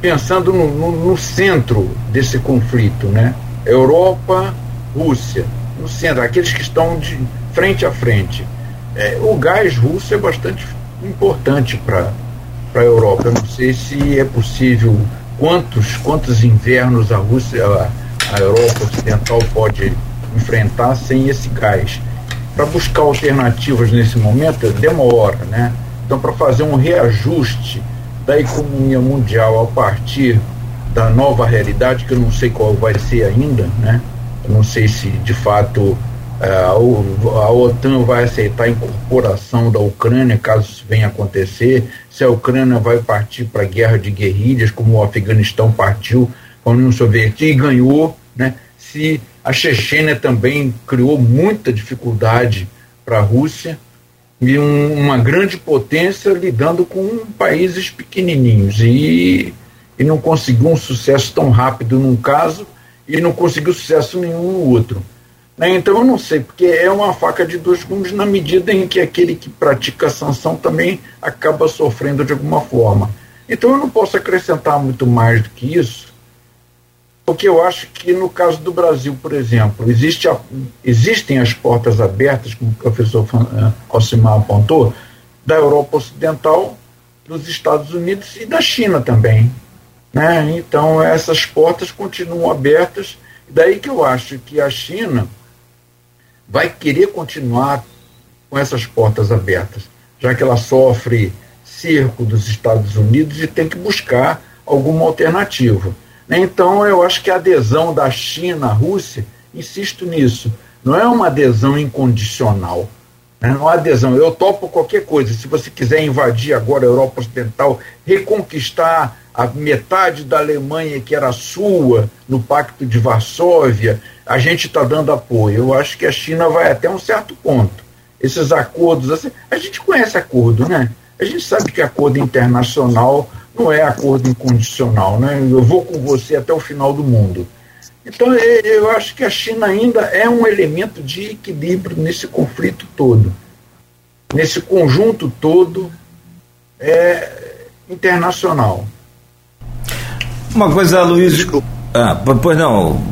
pensando no, no, no, centro desse conflito, né? Europa, Rússia, no centro, aqueles que estão de frente a frente. é, o gás russo é bastante importante para a Europa. Eu não sei se é possível quantos quantos invernos a Rússia, a, a Europa Ocidental pode enfrentar sem esse gás. Para buscar alternativas nesse momento demora, né? Então, para fazer um reajuste da economia mundial a partir da nova realidade, que eu não sei qual vai ser ainda, né? Eu não sei se de fato uh, a OTAN vai aceitar a incorporação da Ucrânia, caso isso venha acontecer, se a Ucrânia vai partir para a guerra de guerrilhas, como o Afeganistão partiu com a União Soviética e ganhou, né? se a Chechênia também criou muita dificuldade para a Rússia e um, uma grande potência lidando com países pequenininhos e, e não conseguiu um sucesso tão rápido num caso e não conseguiu sucesso nenhum no outro. Né? Então eu não sei, porque é uma faca de dois gumes na medida em que aquele que pratica a sanção também acaba sofrendo de alguma forma. Então eu não posso acrescentar muito mais do que isso, porque eu acho que no caso do Brasil, por exemplo, existe a, existem as portas abertas, como o professor uh, Alcimar apontou, da Europa Ocidental, dos Estados Unidos e da China também. Né? Então essas portas continuam abertas, daí que eu acho que a China vai querer continuar com essas portas abertas, já que ela sofre cerco dos Estados Unidos e tem que buscar alguma alternativa. Então, eu acho que a adesão da China à Rússia, insisto nisso, não é uma adesão incondicional. Né? Não é adesão, eu topo qualquer coisa. Se você quiser invadir agora a Europa Ocidental, reconquistar a metade da Alemanha que era sua no Pacto de Varsóvia, a gente está dando apoio. Eu acho que a China vai até um certo ponto. Esses acordos, assim, a gente conhece acordo, né? A gente sabe que acordo internacional não é acordo incondicional, né? Eu vou com você até o final do mundo. Então, eu acho que a China ainda é um elemento de equilíbrio nesse conflito todo, nesse conjunto todo é, internacional. Uma coisa, Luiz. Desculpa. Ah, pois não,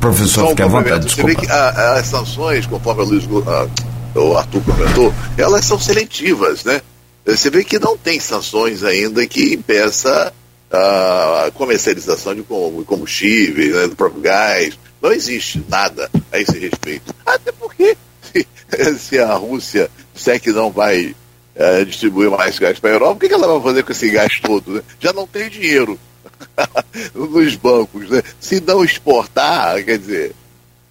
professor, fique à vontade. Desculpa. Você vê que a, as sanções, conforme o, Luiz, a, o Arthur comentou, elas são seletivas, né? Você vê que não tem sanções ainda que impeça a comercialização de combustíveis, né, do próprio gás. Não existe nada a esse respeito. Até porque se a Rússia disser que não vai é, distribuir mais gás para a Europa, o que, ela vai fazer com esse gás todo? Né? Já não tem dinheiro nos bancos. Né? Se não exportar, quer dizer.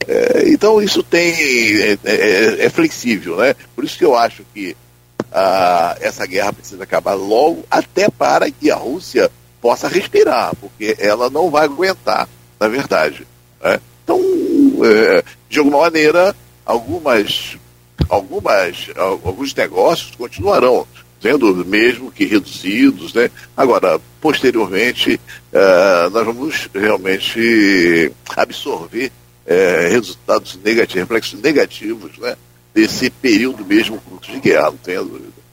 É, então isso tem é, é, é, flexível, né? Por isso que eu acho que ah, essa guerra precisa acabar logo, até para que a Rússia possa respirar, porque ela não vai aguentar, na verdade. Né? Então, é, de alguma maneira, algumas, algumas, alguns negócios continuarão sendo mesmo que reduzidos, né? Agora, posteriormente, uh, nós vamos realmente absorver uh, resultados negativos, reflexos negativos, né? desse período mesmo de guerra, não tenho dúvida.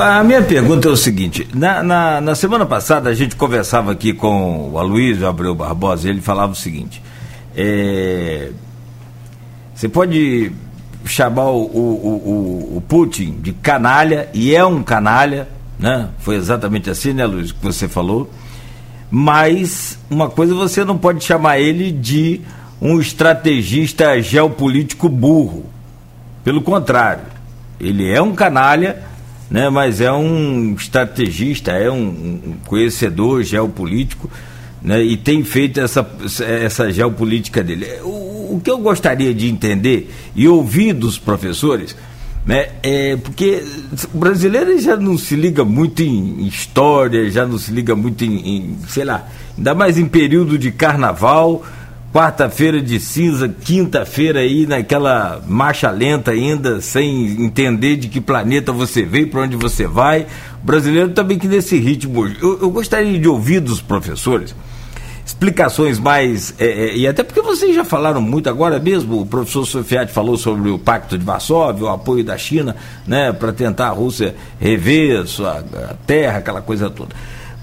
A minha pergunta é o seguinte: na, na, na, semana passada a gente conversava aqui com o Aloysio Abreu Barbosa e ele falava o seguinte: é, você pode chamar o, o, o, o, Putin de canalha, e é um canalha, né? Foi exatamente assim, né, Luiz, que você falou. Mas uma coisa você não pode chamar ele de um estrategista geopolítico burro. Pelo contrário, ele é um canalha, né, mas é um estrategista, é um, um conhecedor geopolítico né, e tem feito essa, essa geopolítica dele. O, o que eu gostaria de entender e ouvir dos professores né? É, porque o brasileiro já não se liga muito em história, já não se liga muito em, em sei lá, ainda mais em período de carnaval, quarta-feira de cinza, quinta-feira aí naquela marcha lenta ainda, sem entender de que planeta você veio, para onde você vai. O brasileiro também que nesse ritmo. Eu, eu gostaria de ouvir dos professores explicações mais. É, é, e até porque vocês já falaram muito agora mesmo, o professor Sofiati falou sobre o Pacto de Varsóvia, o apoio da China né, para tentar a Rússia rever sua terra, aquela coisa toda.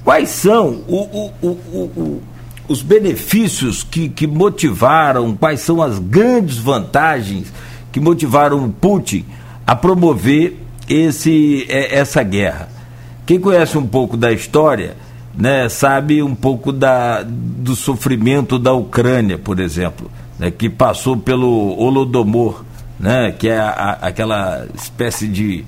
Quais são o, o, o, os benefícios que, que motivaram, quais são as grandes vantagens que motivaram o Putin a promover esse, é, essa guerra. Quem conhece um pouco da história, né, sabe um pouco da, do sofrimento da Ucrânia, por exemplo, né, que passou pelo Holodomor, né, que é a, a, aquela espécie de,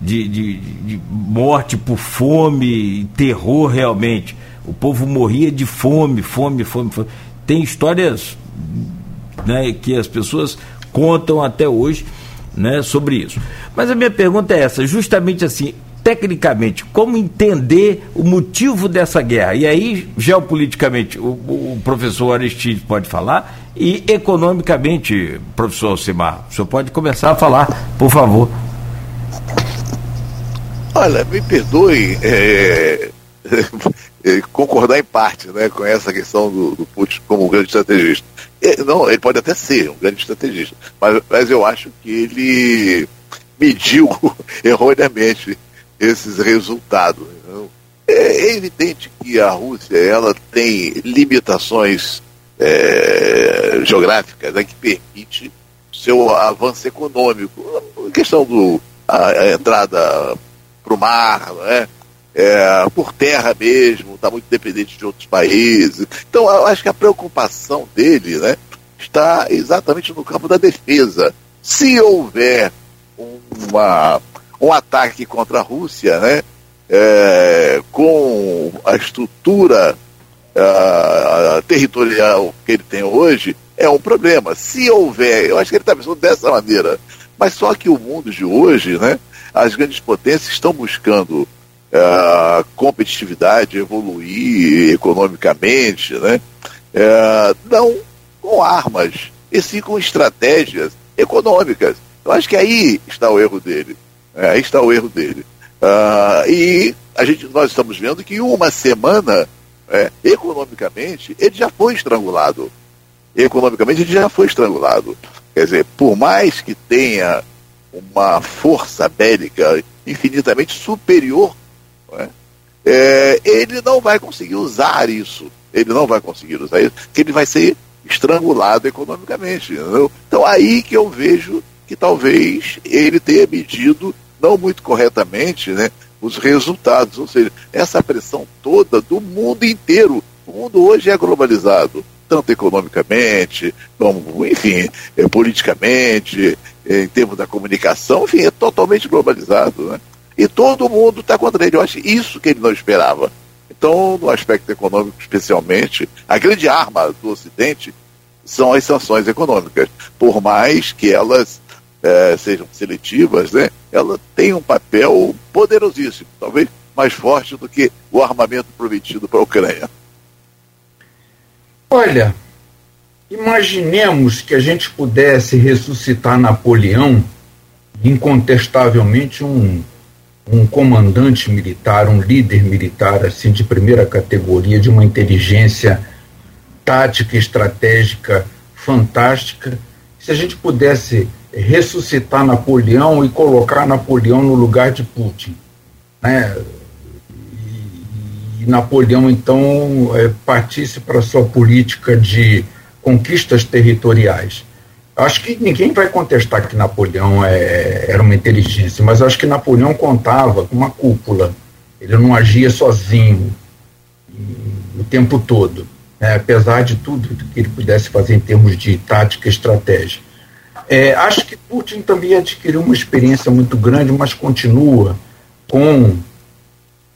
de, de, de morte por fome, terror realmente. O povo morria de fome, fome, fome, fome. Tem histórias né, que as pessoas contam até hoje né, sobre isso. Mas a minha pergunta é essa, justamente assim, tecnicamente, como entender o motivo dessa guerra? E aí, geopoliticamente, o, o professor Aristides pode falar, e economicamente, professor Alcimar, o senhor pode começar a falar, por favor. Olha, me perdoe é, concordar em parte né, com essa questão do, do Putin como um grande estrategista. É, não, ele pode até ser um grande estrategista, mas, mas eu acho que ele mediu erroneamente esses resultados. É, é, evidente que a Rússia ela tem limitações é, geográficas né, que permite seu avanço econômico. A questão do a, a entrada para o mar, né? É, por terra mesmo, está muito dependente de outros países. Então, eu acho que a preocupação dele né, está exatamente no campo da defesa. Se houver uma, um ataque contra a Rússia, né, é, com a estrutura uh, territorial que ele tem hoje, é um problema. Se houver, eu acho que ele está pensando dessa maneira. Mas só que o mundo de hoje, né, as grandes potências estão buscando uh, competitividade, evoluir economicamente, né, uh, não com armas, e sim com estratégias econômicas. Eu acho que aí está o erro dele. É, aí está o erro dele. Uh, e a gente, nós estamos vendo que uma semana, é, economicamente, ele já foi estrangulado. Economicamente, ele já foi estrangulado. Quer dizer, por mais que tenha uma força bélica infinitamente superior, é? É, ele não vai conseguir usar isso. Ele não vai conseguir usar isso, porque ele vai ser estrangulado economicamente. Entendeu? Então aí que eu vejo que talvez ele tenha medido não muito corretamente né, os resultados. Ou seja, essa pressão toda do mundo inteiro. O mundo hoje é globalizado, tanto economicamente, como, enfim, é, politicamente, é, em termos da comunicação, enfim, é totalmente globalizado. Né? E todo mundo está contra ele. Eu acho isso que ele não esperava. Então, no aspecto econômico, especialmente, a grande arma do Ocidente são as sanções econômicas. Por mais que elas é, sejam seletivas, né, ela tem um papel poderosíssimo, talvez mais forte do que o armamento prometido para a Ucrânia. Olha, imaginemos que a gente pudesse ressuscitar Napoleão, incontestavelmente um, um comandante militar, um líder militar assim de primeira categoria, de uma inteligência tática estratégica fantástica. Se a gente pudesse ressuscitar Napoleão e colocar Napoleão no lugar de Putin. Né? E, e Napoleão, então, é, partisse para sua política de conquistas territoriais. Acho que ninguém vai contestar que Napoleão é, era uma inteligência, mas acho que Napoleão contava com uma cúpula. Ele não agia sozinho o tempo todo, né? apesar de tudo que ele pudesse fazer em termos de tática e estratégia. É, acho que Putin também adquiriu uma experiência muito grande, mas continua com.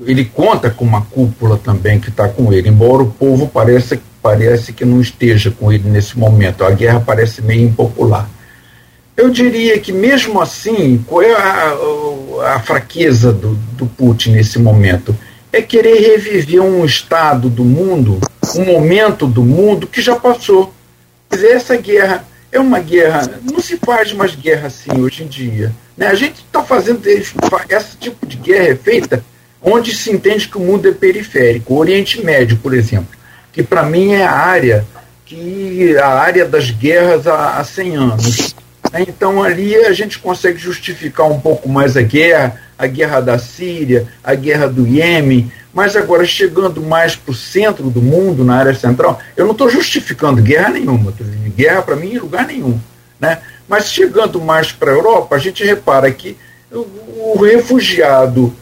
Ele conta com uma cúpula também que está com ele, embora o povo pareça, parece que não esteja com ele nesse momento. A guerra parece meio impopular. Eu diria que, mesmo assim, qual é a, a, fraqueza do, do Putin nesse momento? É querer reviver um estado do mundo, um momento do mundo que já passou. Essa guerra é uma guerra, não se faz mais guerra assim hoje em dia. Né? A gente está fazendo esse, tipo de guerra é feita onde se entende que o mundo é periférico. O Oriente Médio, por exemplo, que para mim é a área que a área das guerras há, há 100 anos. Né? Então ali a gente consegue justificar um pouco mais a guerra, a guerra da Síria, a guerra do Iêmen, mas agora chegando mais para o centro do mundo, na área central, eu não estou justificando guerra nenhuma, guerra para mim em lugar nenhum, né? Mas chegando mais para a Europa, a gente repara que o, refugiado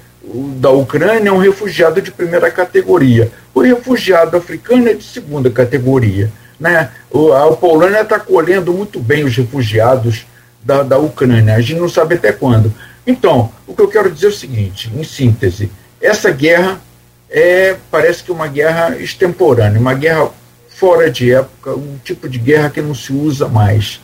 da Ucrânia é um refugiado de primeira categoria. O refugiado africano é de segunda categoria. Né? A Polônia está colhendo muito bem os refugiados da, da Ucrânia. A gente não sabe até quando. Então, o que eu quero dizer é o seguinte, em síntese, essa guerra é, parece que uma guerra extemporânea, uma guerra fora de época, um tipo de guerra que não se usa mais.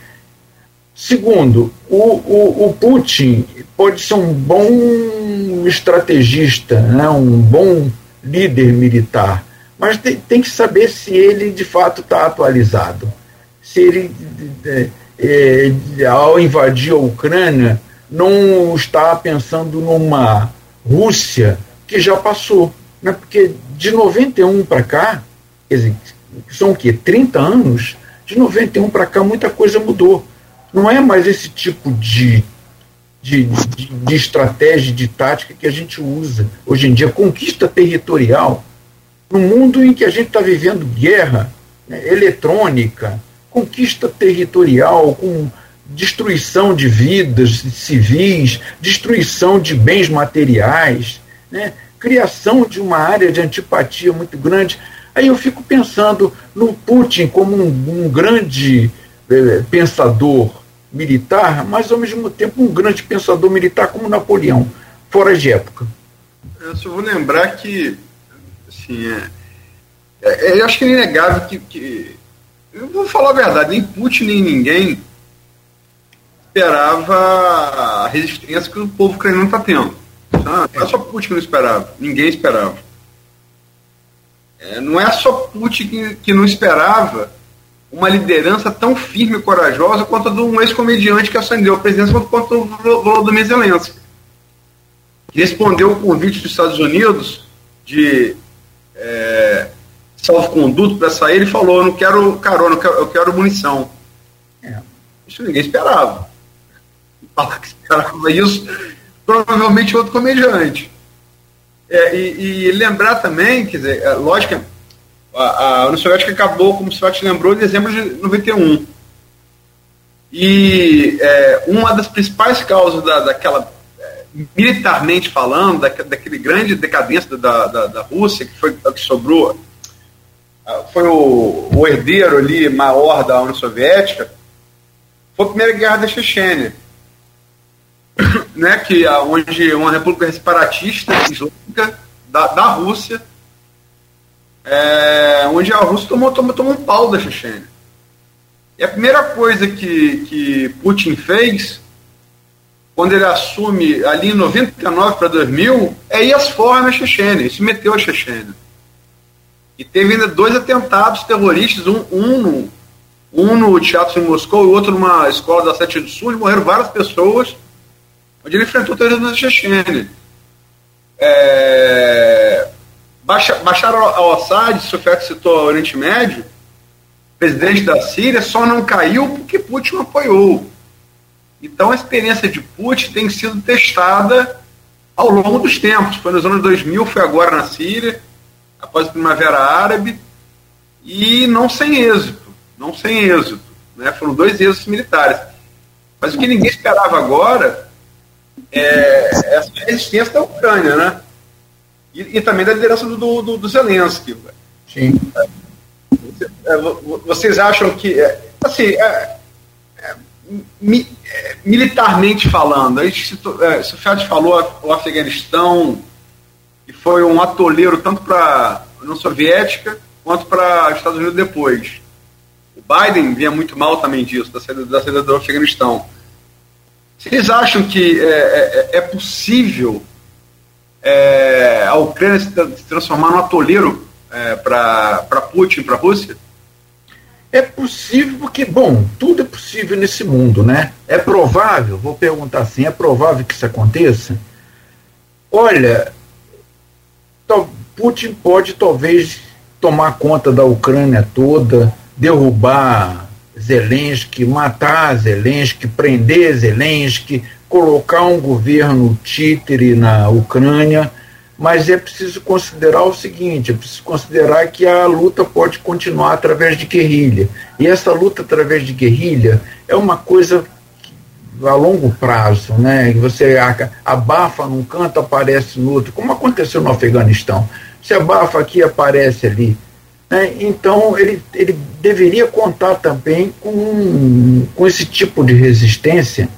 Segundo, o, o, o Putin pode ser um bom estrategista, né, um bom líder militar, mas tem, tem que saber se ele de fato está atualizado. Se ele, é, é, ao invadir a Ucrânia, não está pensando numa Rússia que já passou. Né? Porque de 91 para cá, quer dizer, são o quê? 30 anos? De 91 para cá, muita coisa mudou. Não é mais esse tipo de, de, de, de estratégia, de tática que a gente usa hoje em dia. Conquista territorial. No mundo em que a gente está vivendo guerra né, eletrônica, conquista territorial, com destruição de vidas civis, destruição de bens materiais, né? Criação de uma área de antipatia muito grande. Aí eu fico pensando no Putin como um, um grande eh, pensador militar, mas ao mesmo tempo um grande pensador militar como Napoleão, fora de época. Eu só vou lembrar que, assim, é, é, é eu acho que é inegável que, que, eu vou falar a verdade, nem Putin nem ninguém esperava a resistência que o povo ucraniano está tendo. Tá? Não é só Putin que não esperava, ninguém esperava. É, não é só Putin que, que não esperava uma liderança tão firme e corajosa quanto a de um ex-comediante que ascendeu a presidência quanto o Volodymyr Zelensky. Que respondeu o convite dos Estados Unidos de é, salvo-conduto para sair, ele falou, eu não quero carona, eu quero, eu quero munição. É. Isso ninguém esperava falar que esperava isso, provavelmente outro comediante. É, e, e, lembrar também, quer dizer, é, lógico, a, a União Soviética acabou, como o Scott lembrou, em dezembro de 91. E é, uma das principais causas da, daquela, é, militarmente falando, da, daquele grande decadência da, da, da Rússia, que foi que sobrou, foi o, o herdeiro ali maior da União Soviética, foi a Primeira Guerra da Chechênia né, que onde uma república separatista islâmica da, da Rússia, é, onde a Rússia tomou, tomou, tomou um pau da Chechênia. E a primeira coisa que, que Putin fez, quando ele assume ali em 99 para 2000, é ir às forras na Chechênia, e se meteu a Chechênia. E teve ainda dois atentados terroristas, um, um, no, um no teatro em Moscou e outro numa escola da Sete do Sul, e morreram várias pessoas onde ele enfrentou o terrorismo na Chechênia. É, Bashar al-Assad, se o Fett citou o Oriente Médio, presidente da Síria, só não caiu porque Putin apoiou. Então a experiência de Putin tem sido testada ao longo dos tempos. Foi nos anos 2000, foi agora na Síria, após a Primavera Árabe, e não sem êxito. Não sem êxito. Né? Foram dois êxitos militares. Mas o que ninguém esperava agora é, essa resistência da Ucrânia, né? E, e também da liderança do, do, do Zelensky. Sim. É, vocês acham que, é, assim, é, é, mi, é, militarmente falando, a gente, é, Sufjat falou o Afeganistão, que foi um atoleiro tanto para a União Soviética quanto para os Estados Unidos depois. O Biden vinha muito mal também disso, da saída, da saída do Afeganistão. Vocês acham que é, é, é possível é, a Ucrânia se, se, transformar num atoleiro é, para Putin, para a Rússia? É possível porque, bom, tudo é possível nesse mundo, né? É provável, vou perguntar assim, é provável que isso aconteça? Olha, Putin pode talvez tomar conta da Ucrânia toda, derrubar Zelensky, matar Zelensky, prender Zelensky, colocar um governo títere na Ucrânia, mas é preciso considerar o seguinte: é preciso considerar que a luta pode continuar através de guerrilha. E essa luta através de guerrilha é uma coisa a longo prazo, né? Você abafa num canto, aparece no outro, como aconteceu no Afeganistão. Se abafa aqui, aparece ali. Né? Então, ele, ele deveria contar também com, com esse tipo de resistência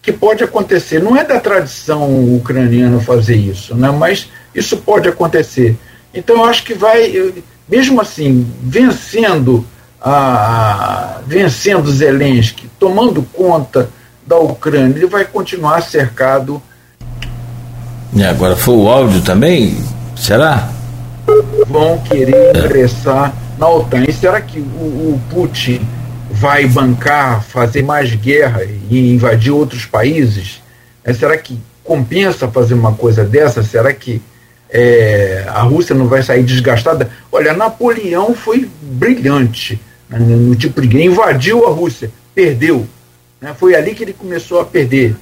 que pode acontecer. Não é da tradição ucraniana fazer isso, né? mas isso pode acontecer. Então, eu acho que vai, mesmo assim, vencendo a, vencendo Zelensky, tomando conta da Ucrânia, ele vai continuar cercado. E agora foi o áudio também? Será? Vão querer ingressar na OTAN. E será que o, o Putin vai bancar, fazer mais guerra e invadir outros países? É, será que compensa fazer uma coisa dessa? Será que é, a Rússia não vai sair desgastada? Olha, Napoleão foi brilhante né, no tipo de guerra, invadiu a Rússia, perdeu. Né, foi ali que ele começou a perder,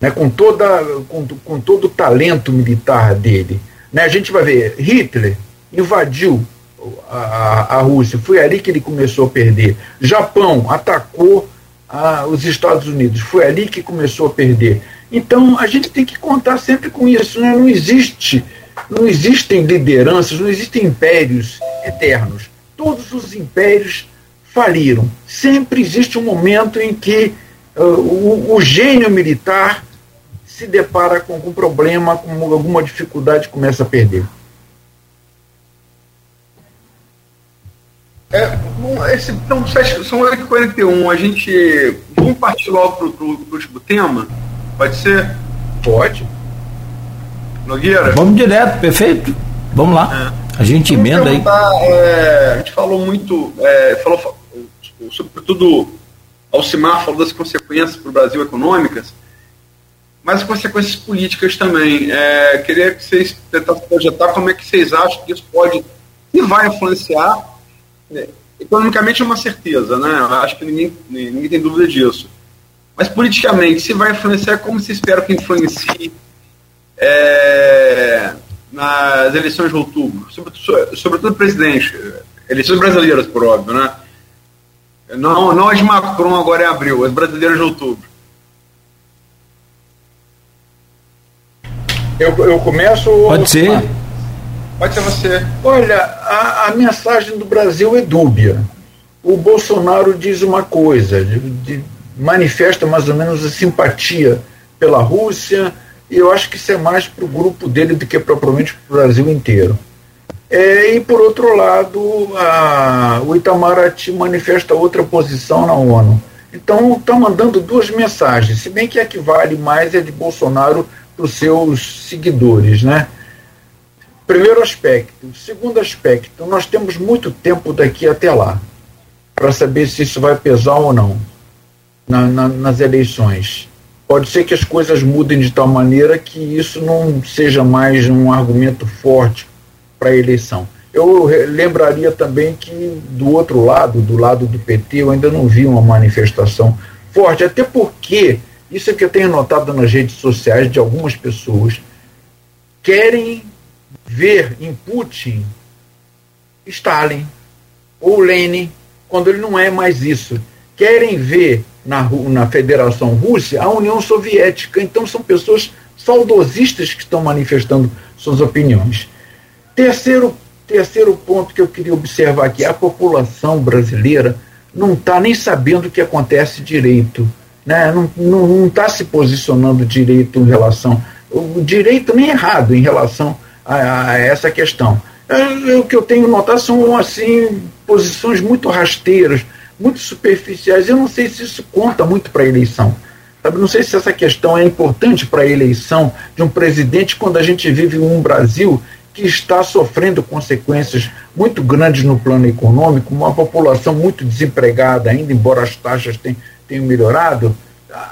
né, com, toda, com, com todo o talento militar dele. Né, a gente vai ver, Hitler invadiu a, a, Rússia, foi ali que ele começou a perder. Japão atacou a, os Estados Unidos, foi ali que começou a perder. Então a gente tem que contar sempre com isso. Né? Não existe, não existem lideranças, não existem impérios eternos. Todos os impérios faliram. Sempre existe um momento em que uh, o, o gênio militar se depara com algum problema, com alguma dificuldade, começa a perder. É, bom, esse, então, são 8h41. A gente. Vamos partir logo para o último tema? Pode ser? Pode. Nogueira? Vamos direto, perfeito. Vamos lá. É. A gente emenda aí. É, a gente falou muito. É, falou, sobretudo, Alcimar falou das consequências para o Brasil econômicas mas consequências políticas também. É, queria que vocês tentassem projetar como é que vocês acham que isso pode e vai influenciar. Né? Economicamente é uma certeza, né? Eu acho que ninguém, ninguém tem dúvida disso. Mas politicamente, se vai influenciar, como se espera que influencie é, nas eleições de outubro? Sobretudo, sobretudo presidente. Eleições brasileiras, por óbvio, né? Não, não as Macron agora em abril, as brasileiras de outubro. Eu, eu começo. Pode ser. Pode ser você. Olha, a, a mensagem do Brasil é dúbia. O Bolsonaro diz uma coisa, de, de, manifesta mais ou menos a simpatia pela Rússia, e eu acho que isso é mais para o grupo dele do que propriamente para o Brasil inteiro. É, e por outro lado, a, o Itamaraty manifesta outra posição na ONU. Então está mandando duas mensagens, se bem que a que vale mais é de Bolsonaro para os seus seguidores, né? Primeiro aspecto. Segundo aspecto, nós temos muito tempo daqui até lá para saber se isso vai pesar ou não na, na, nas eleições. Pode ser que as coisas mudem de tal maneira que isso não seja mais um argumento forte para a eleição. Eu lembraria também que do outro lado, do lado do PT, eu ainda não vi uma manifestação forte, até porque isso é que eu tenho notado nas redes sociais de algumas pessoas. Querem ver em Putin Stalin ou Lenin, quando ele não é mais isso. Querem ver na, na Federação Rússia a União Soviética. Então são pessoas saudosistas que estão manifestando suas opiniões. Terceiro, terceiro ponto que eu queria observar aqui: a população brasileira não está nem sabendo o que acontece direito né, não está se posicionando direito em relação, o direito nem errado em relação a, a essa questão. É, o que eu tenho notado são assim posições muito rasteiras, muito superficiais. Eu não sei se isso conta muito para a eleição. Sabe? Não sei se essa questão é importante para a eleição de um presidente quando a gente vive um Brasil que está sofrendo consequências muito grandes no plano econômico, uma população muito desempregada ainda, embora as taxas tenham melhorado,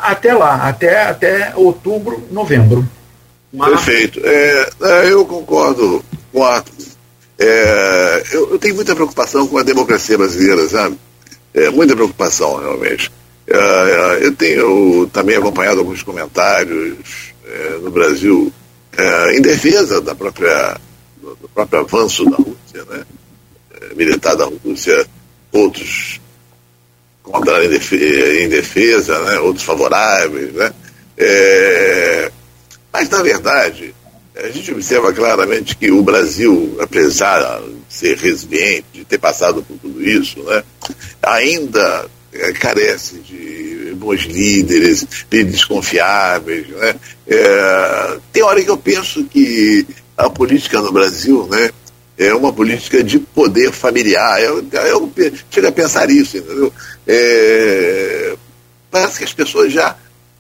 até lá, até, até outubro, novembro. Perfeito. É, é, eu concordo com a. É, eu, eu, tenho muita preocupação com a democracia brasileira, sabe? É, muita preocupação, realmente. É, é eu tenho também acompanhado alguns comentários é, no Brasil em defesa da própria, do próprio avanço da Rússia, né? militar da Rússia, outros contra em defesa, né? outros favoráveis. Né? É, mas, na verdade, a gente observa claramente que o Brasil, apesar de ser resiliente, de ter passado por tudo isso, né, ainda é, carece de bons líderes, líderes confiáveis. Né? É, tem hora que eu penso que a política no Brasil né, é uma política de poder familiar. Eu, eu chego a pensar isso, entendeu? É, parece que as pessoas já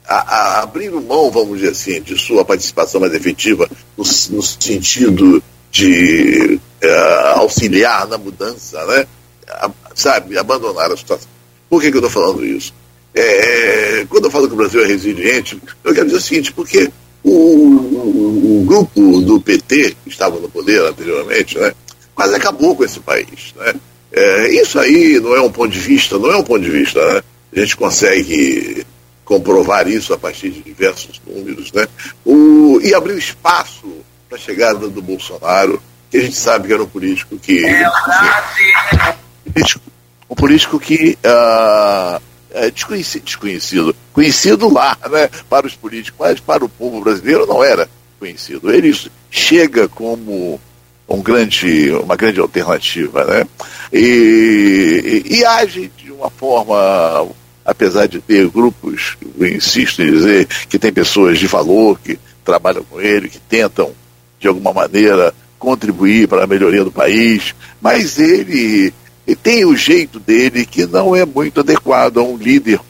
a, a, abrindo mão, vamos dizer assim, de sua participação mais efetiva no, no sentido de uh, auxiliar na mudança, né? A, sabe, abandonar a situação. Por que, que eu estou falando isso? É, quando eu falo que o Brasil é resiliente, eu quero dizer o seguinte, porque o, o, o grupo do PT, que estava no poder anteriormente, né, quase acabou com esse país. Né? É, isso aí não é um ponto de vista, não é um ponto de vista, né? A gente consegue comprovar isso a partir de diversos números, né? O, e abriu espaço para a chegada do Bolsonaro, que a gente sabe que era um político que. É um político, um político que. Uh, é desconhecido, desconhecido, conhecido lá, né, para os políticos, mas para o povo brasileiro não era conhecido. Ele chega como um grande, uma grande alternativa, né? E, e, e age de uma forma apesar de ter grupos, insisto em dizer, que tem pessoas de valor que trabalham com ele, que tentam, de alguma maneira, contribuir para a melhoria do país, mas ele, ele tem o jeito dele que não é muito adequado a um líder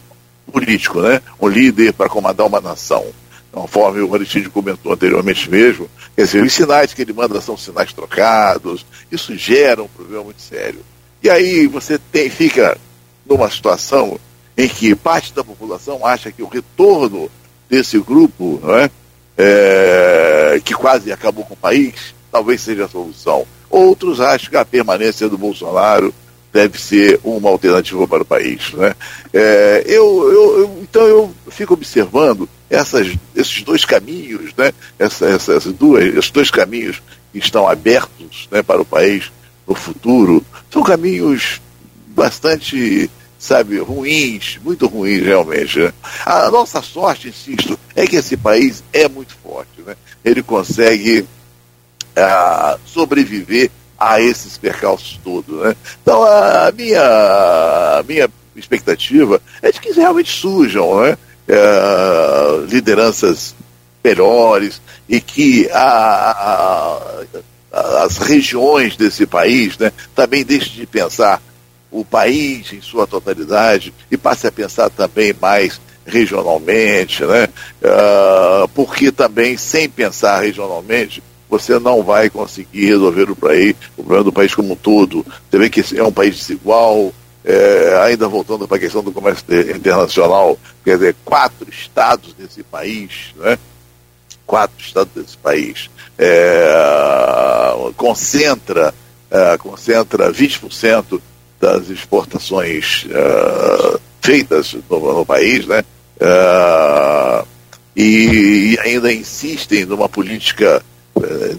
político, né? um líder para comandar uma nação. Conforme o Aristide comentou anteriormente mesmo, quer dizer, os sinais que ele manda são sinais trocados, isso gera um problema muito sério. E aí você tem, fica numa situação em que parte da população acha que o retorno desse grupo, é, é, que quase acabou com o país, talvez seja a solução. Outros acham que a permanência do Bolsonaro deve ser uma alternativa para o país. Né? É, eu, eu, eu, então eu fico observando essas, esses dois caminhos, né? Essa, essas duas, esses dois caminhos que estão abertos né, para o país no futuro, são caminhos bastante sabe, ruins, muito ruins realmente. Né? A nossa sorte, insisto, é que esse país é muito forte. Né? Ele consegue ah, sobreviver a esses percalços todos. Né? Então, a minha, a minha expectativa é de que realmente surjam né? Ah, lideranças melhores e que a, a, as regiões desse país né, também deixem de pensar o país em sua totalidade e passe a pensar também mais regionalmente, né? Uh, porque também, sem pensar regionalmente, você não vai conseguir resolver o, país, o problema do país como um todo. Você vê que é um país desigual, é, ainda voltando para a questão do comércio internacional, quer dizer, quatro estados desse país, né? quatro estados desse país, é, concentra, é, concentra 20% das exportações uh, feitas no, no, país, né? Uh, e, e, ainda insistem numa política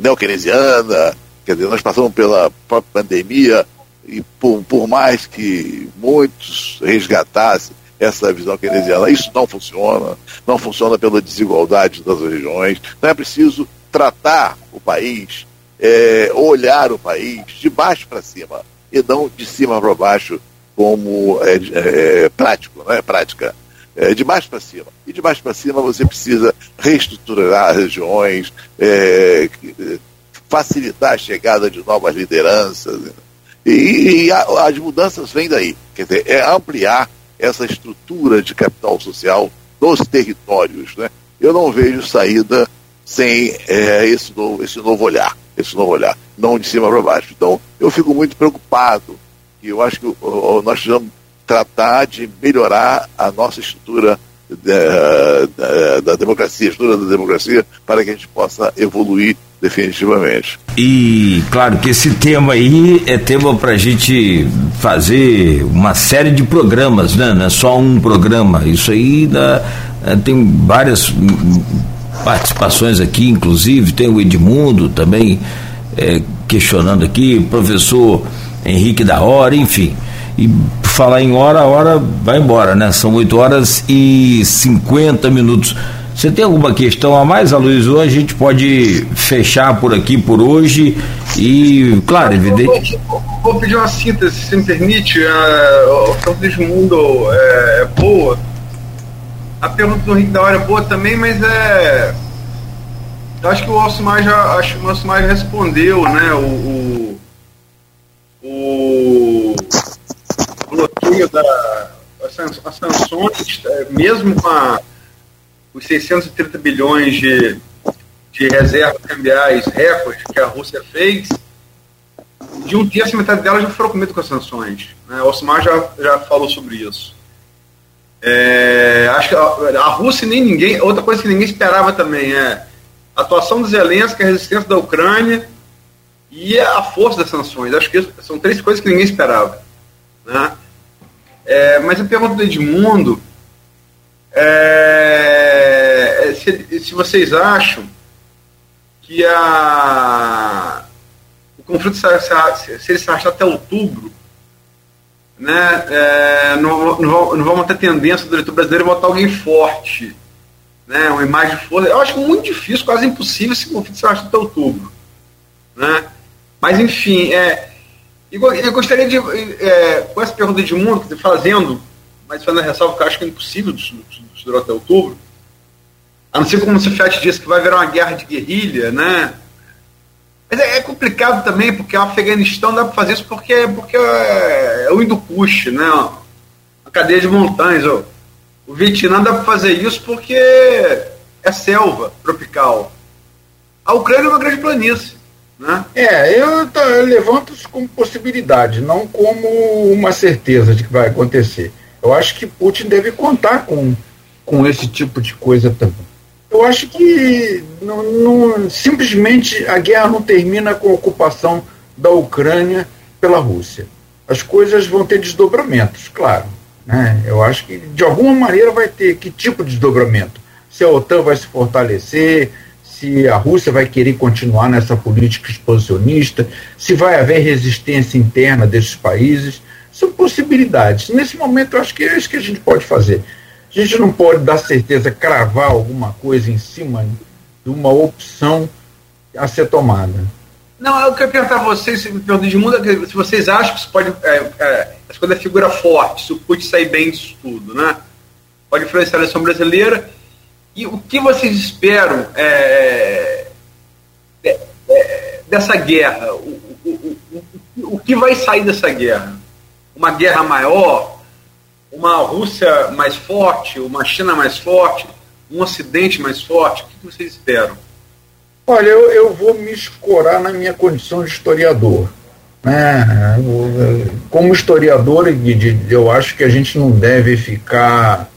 neokeynesiana, quer dizer, nós passamos pela própria pandemia e por, por mais que muitos resgatassem essa visão keynesiana, isso não funciona, não funciona pela desigualdade das regiões, então é preciso tratar o país, é, olhar o país de baixo para cima e não de cima para baixo como é, é, prático, não é prática. É, de baixo para cima. E de baixo para cima você precisa reestruturar regiões, é, facilitar a chegada de novas lideranças. E, e a, as mudanças vêm daí. Quer dizer, é ampliar essa estrutura de capital social nos territórios. Né? Eu não vejo saída sem é, esse, novo, esse novo olhar esse novo olhar, não de cima para baixo. Então, eu fico muito preocupado e eu acho que nós precisamos tratar de melhorar a nossa estrutura da, da, da, democracia, a estrutura da democracia, para que a gente possa evoluir definitivamente. E claro que esse tema aí é tema para a gente fazer uma série de programas, né? não é só um programa. Isso aí dá, é, tem várias participações aqui, inclusive, tem o Edmundo também é, questionando aqui, professor Henrique da Hora, enfim. E falar em hora, a hora vai embora, né? São 8 horas e 50 minutos. Você tem alguma questão a mais, Aloysio? A gente pode fechar por aqui por hoje e, claro, evidente. Vou, vou, pedir uma síntese, se me permite. Uh, o campo de mundo é, é, boa. A pergunta do Henrique da hora é boa também, mas é. Eu acho que o Alcimar já, acho que o Alcimar respondeu, né? O, o, o da as sanções, é, mesmo com a os 630 bilhões de, de reservas cambiais recorde que a Rússia fez, de um terço, metade delas já foram comidas com as sanções. Né? O Osmar já, já falou sobre isso. É, acho que a, a, Rússia nem ninguém. Outra coisa que ninguém esperava também é a atuação do Zelensky, a resistência da Ucrânia e a força das sanções. Acho que são três coisas que ninguém esperava. Né? É, mas a pergunta do Edmundo é, é, se, se, vocês acham que a, o conflito, se, se ele se arrastar até outubro, né, é, não, não, não vamos ter tendência do eleitor brasileiro votar alguém forte, né, uma imagem força. Eu acho muito difícil, quase impossível, esse conflito se arrastar até outubro. Né? Mas, enfim, é, eu gostaria de, é, com essa pergunta de mundo, fazendo mas fazendo a ressalva que eu acho que é impossível durar até outubro. A não ser como o Fiat disse que vai haver uma guerra de guerrilha, né? Mas é, é complicado também, porque o Afeganistão dá para fazer isso porque, porque é, é o Hindukush, né? A cadeia de montanhas. Ó. O Vietnã dá para fazer isso porque é selva tropical. A Ucrânia é uma grande planície. Né? É, eu, eu levanto isso como possibilidade, não como uma certeza de que vai acontecer. Eu acho que Putin deve contar com, com esse tipo de coisa também. Eu acho que não, não, simplesmente a guerra não termina com a ocupação da Ucrânia pela Rússia. As coisas vão ter desdobramentos, claro. Né? Eu acho que de alguma maneira vai ter que tipo de desdobramento? Se a OTAN vai se fortalecer, se a Rússia vai querer continuar nessa política expansionista, se vai haver resistência interna desses países são possibilidades. Nesse momento, eu acho que é isso que a gente pode fazer. A gente não pode dar certeza, cravar alguma coisa em cima de uma opção a ser tomada. Não, eu queria perguntar a vocês, se me de mundo, se vocês acham que isso pode. É, é, quando é figura forte, se o Putin sair bem disso tudo, né? Pode influenciar a eleição brasileira. E o que vocês esperam é, é, é dessa guerra? O, o, o, o que vai sair dessa guerra? uma guerra maior, uma Rússia mais forte, uma China mais forte, um Ocidente mais forte? O que vocês esperam? Olha, eu, eu vou me escorar na minha condição de historiador. Né? Como historiador, eu acho que a gente não deve ficar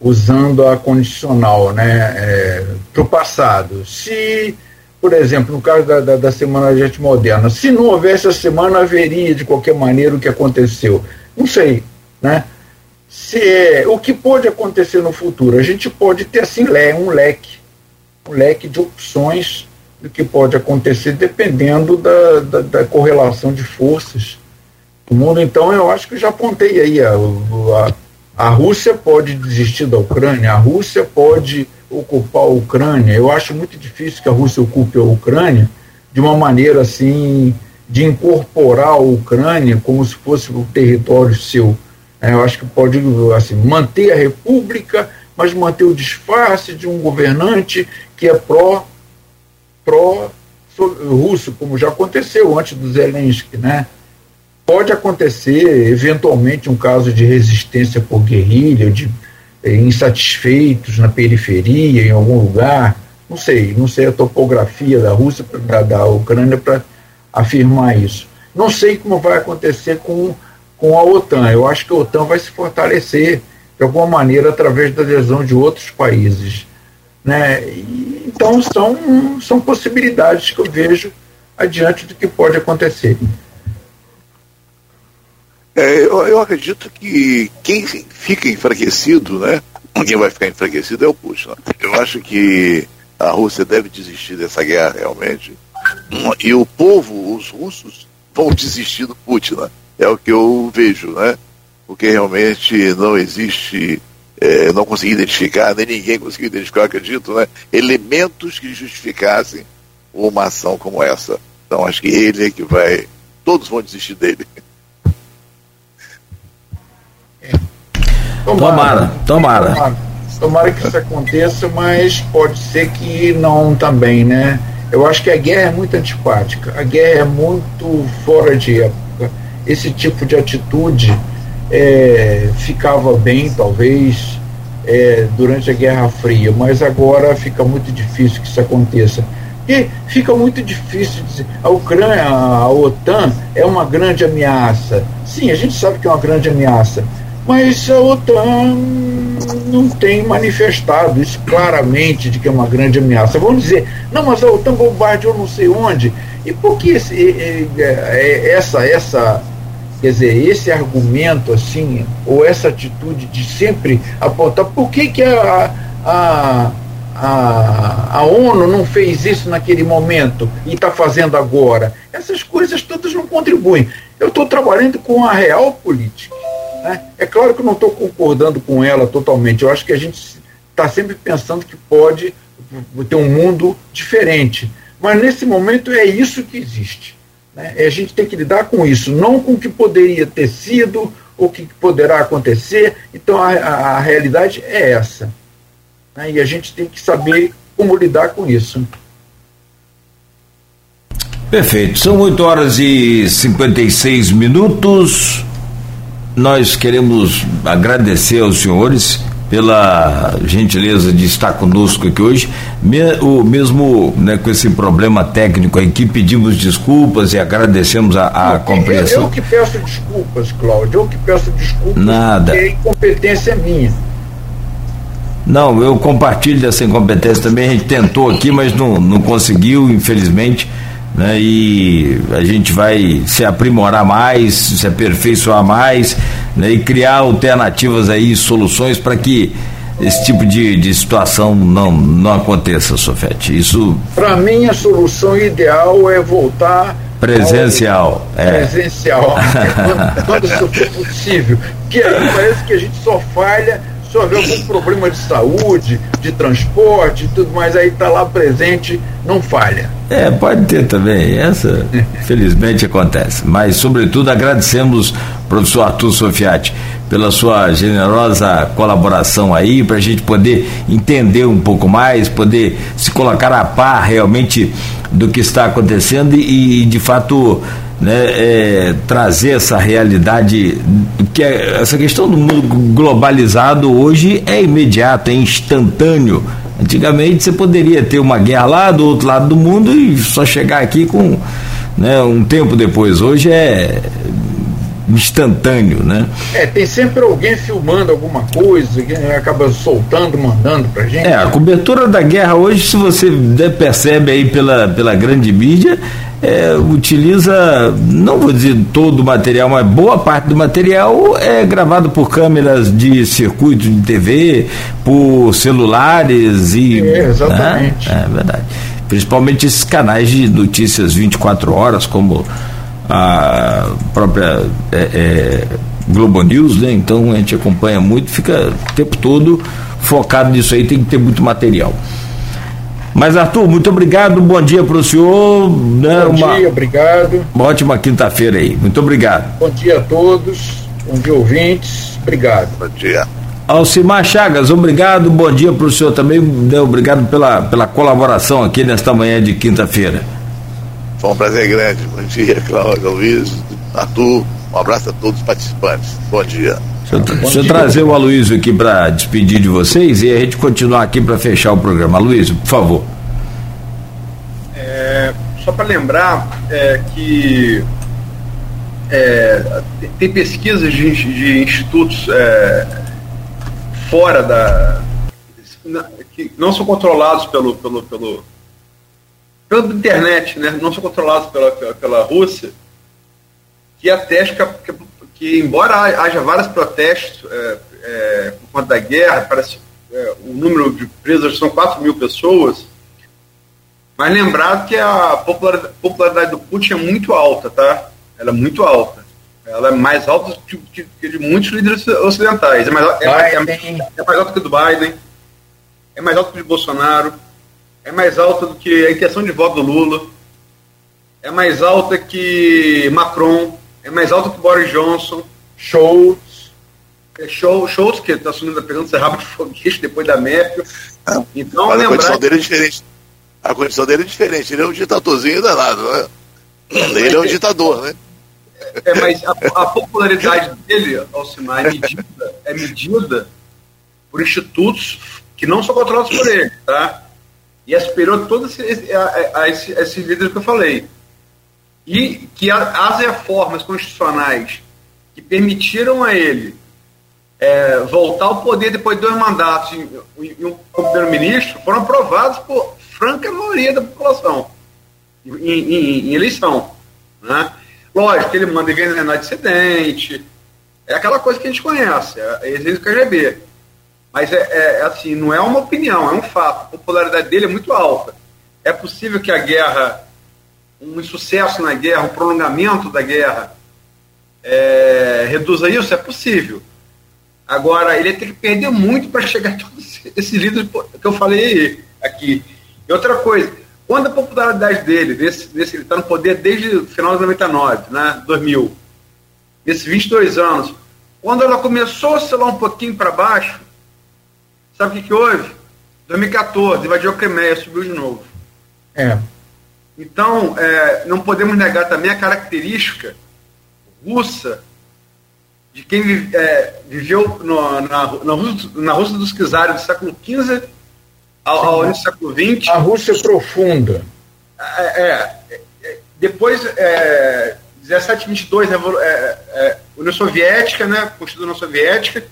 usando a condicional né, é, para o passado. Se, por exemplo, no caso da, da, da Semana de Arte Moderna, se não houvesse a semana, haveria de qualquer maneira o que aconteceu. Não sei, né? Se é, o que pode acontecer no futuro? A gente pode ter assim um leque, um leque de opções do que pode acontecer dependendo da, da, da correlação de forças do mundo. Então, eu acho que já apontei aí a, a, a Rússia pode desistir da Ucrânia, a Rússia pode ocupar a Ucrânia. Eu acho muito difícil que a Rússia ocupe a Ucrânia de uma maneira assim de incorporar a Ucrânia como se fosse o território seu. É, eu acho que pode assim, manter a república, mas manter o disfarce de um governante que é pró, pró russo, como já aconteceu antes do Zelensky, né? Pode acontecer, eventualmente, um caso de resistência por guerrilha, de eh, insatisfeitos na periferia, em algum lugar. Não sei, não sei a topografia da Rússia, da, da Ucrânia para afirmar isso. Não sei como vai acontecer com, com a OTAN. Eu acho que a OTAN vai se fortalecer de alguma maneira através da adesão de outros países. Né? Então são, são possibilidades que eu vejo adiante do que pode acontecer. É, eu, eu, acredito que quem fica enfraquecido, né? Quem vai ficar enfraquecido é o Putin. Eu acho que a Rússia deve desistir dessa guerra realmente. E o povo, os russos, vão desistir do Putin. Né? É o que eu vejo, né? porque realmente não existe, é, não consegui identificar, nem ninguém conseguiu identificar, acredito, né, elementos que justificassem uma ação como essa. Então acho que ele é que vai, todos vão desistir dele. Tomara, tomara. tomara. Tomara que isso aconteça, mas pode ser que não também, né? Eu acho que a guerra é muito antipática, a guerra é muito fora de época. Esse tipo de atitude é, ficava bem, talvez, é, durante a Guerra Fria, mas agora fica muito difícil que isso aconteça. E fica muito difícil dizer. A Ucrânia, a OTAN é uma grande ameaça. Sim, a gente sabe que é uma grande ameaça, mas a OTAN não tem manifestado isso claramente de que é uma grande ameaça. Vamos dizer, não, mas a OTAN bombardeou não sei onde. E por que esse, essa, essa, quer dizer, esse argumento assim, ou essa atitude de sempre apontar, por que, que a, a, a, a ONU não fez isso naquele momento e está fazendo agora? Essas coisas todas não contribuem. Eu estou trabalhando com a real política. Né? É claro que eu não estou concordando com ela totalmente. Eu acho que a gente está sempre pensando que pode ter um mundo diferente. Mas nesse momento é isso que existe. Né? A gente tem que lidar com isso, não com o que poderia ter sido ou o que poderá acontecer. Então a, a, a realidade é essa. Né? E a gente tem que saber como lidar com isso. Perfeito. São 8 horas e 56 minutos. Nós queremos agradecer aos senhores pela gentileza de estar conosco aqui hoje. O mesmo né, com esse problema técnico aqui, pedimos desculpas e agradecemos a, a Não, compreensão. Eu, eu, que peço desculpas, Cláudio, eu que peço desculpas. Nada. Porque a incompetência é minha. Não, eu compartilho dessa incompetência também. A gente tentou aqui, mas não, não conseguiu, infelizmente né? E a gente vai se aprimorar mais, se aperfeiçoar mais, né? E criar alternativas aí, soluções para que esse tipo de, de situação não, não aconteça, Sofete. Isso. Para mim, a solução ideal é voltar presencial. É. Presencial, quando, quando isso for possível. Porque aí parece que a gente só falha se houver algum problema de saúde, de transporte e tudo mais, aí está lá presente, não falha. É, pode ter também. Essa, felizmente, acontece. Mas, sobretudo, agradecemos, professor Arthur Sofiati, pela sua generosa colaboração aí, para a gente poder entender um pouco mais, poder se colocar a par realmente do que está acontecendo e, de fato, né, é, trazer essa realidade, que é, essa questão do mundo globalizado hoje é imediato, é instantâneo. Antigamente você poderia ter uma guerra lá do outro lado do mundo e só chegar aqui com né, um tempo depois. Hoje é instantâneo, né? É, tem sempre alguém filmando alguma coisa, que acaba soltando, mandando pra gente. É, a cobertura da guerra hoje, se você percebe aí pela, pela grande mídia, é, utiliza, não vou dizer todo o material, mas boa parte do material é gravado por câmeras de circuito de TV, por celulares e. É, exatamente. Né? É verdade. Principalmente esses canais de notícias 24 horas, como a própria é, é, Globo News, né? Então a gente acompanha muito, fica o tempo todo focado nisso aí, tem que ter muito material. Mas, Arthur, muito obrigado, bom dia para o senhor. Né, bom uma, dia, obrigado. Uma ótima quinta-feira aí. Muito obrigado. Bom dia a todos, bom dia, ouvintes. Obrigado. Bom dia. Alcimar Chagas, obrigado, bom dia para o senhor também, né, obrigado pela, pela colaboração aqui nesta manhã de quinta-feira. Foi um prazer grande. Bom dia, Cláudio, Luiz, Arthur. Um abraço a todos os participantes. Bom dia. Deixa eu, trazer o Aloysio aqui para despedir de vocês e a gente continuar aqui para fechar o programa. Aloysio, por favor. É, só para lembrar é, que é, tem pesquisas de, de institutos é, fora da. que não são controlados pelo, pelo, pelo, pela internet, né? não são controlados pela, pela, pela Rússia, que atesta que, que embora haja vários protestos é, é, por conta da guerra, parece é, o número de presas são 4 mil pessoas, mas lembrar que a popularidade, popularidade, do Putin é muito alta, tá? Ela é muito alta. Ela é mais alta que, que, que de muitos líderes ocidentais. É mais, é, mais, é, mais alta que do Biden, é mais alta que do Bolsonaro, é mais alta do que a intenção de voto do Lula, é mais alta que Macron, é mais alta que Boris Johnson. Schultz. É show, Schultz, que está assumindo, pegando rabo de foguete depois da Merkel. então, mas a condição dele é diferente. A condição dele é diferente. Ele é um ditadorzinho danado, né? Ele é um ditador, né? É, mas a, a popularidade dele, Alcimar, é medida, é medida por institutos que não são controlados por ele, tá? E é superior a todos esses, esse, líderes que eu falei. E que as reformas constitucionais que permitiram a ele é, voltar ao poder depois de dois mandatos e, um primeiro-ministro foram aprovadas por franca maioria da população em, em, em eleição. Né? Lógico que ele manda envenenar dissidente, é aquela coisa que a gente conhece, é exercício KGB. Mas é, é, é, assim, não é uma opinião, é um fato. A popularidade dele é muito alta. É possível que a guerra, um insucesso na guerra, um prolongamento da guerra, é, reduza isso? É possível. Agora, ele tem que perder muito para chegar a todos esses líderes que eu falei aqui. E outra coisa, quando a popularidade dele, desse, desse, ele está no poder desde o final de 99, né, 2000, nesses 22 anos, quando ela começou a oscilar um pouquinho para baixo, sabe o que, que houve? 2014, invadiu a Crimeia, subiu de novo. É. Então, é, não podemos negar também a característica russa de quem é, viveu no, na, na, Rússia, na Rússia dos czares do século XV ao, ao início do século XX. A Rússia profunda. É, é, é depois, é, 1722, é, é, União Soviética, né, Constituição União Soviética,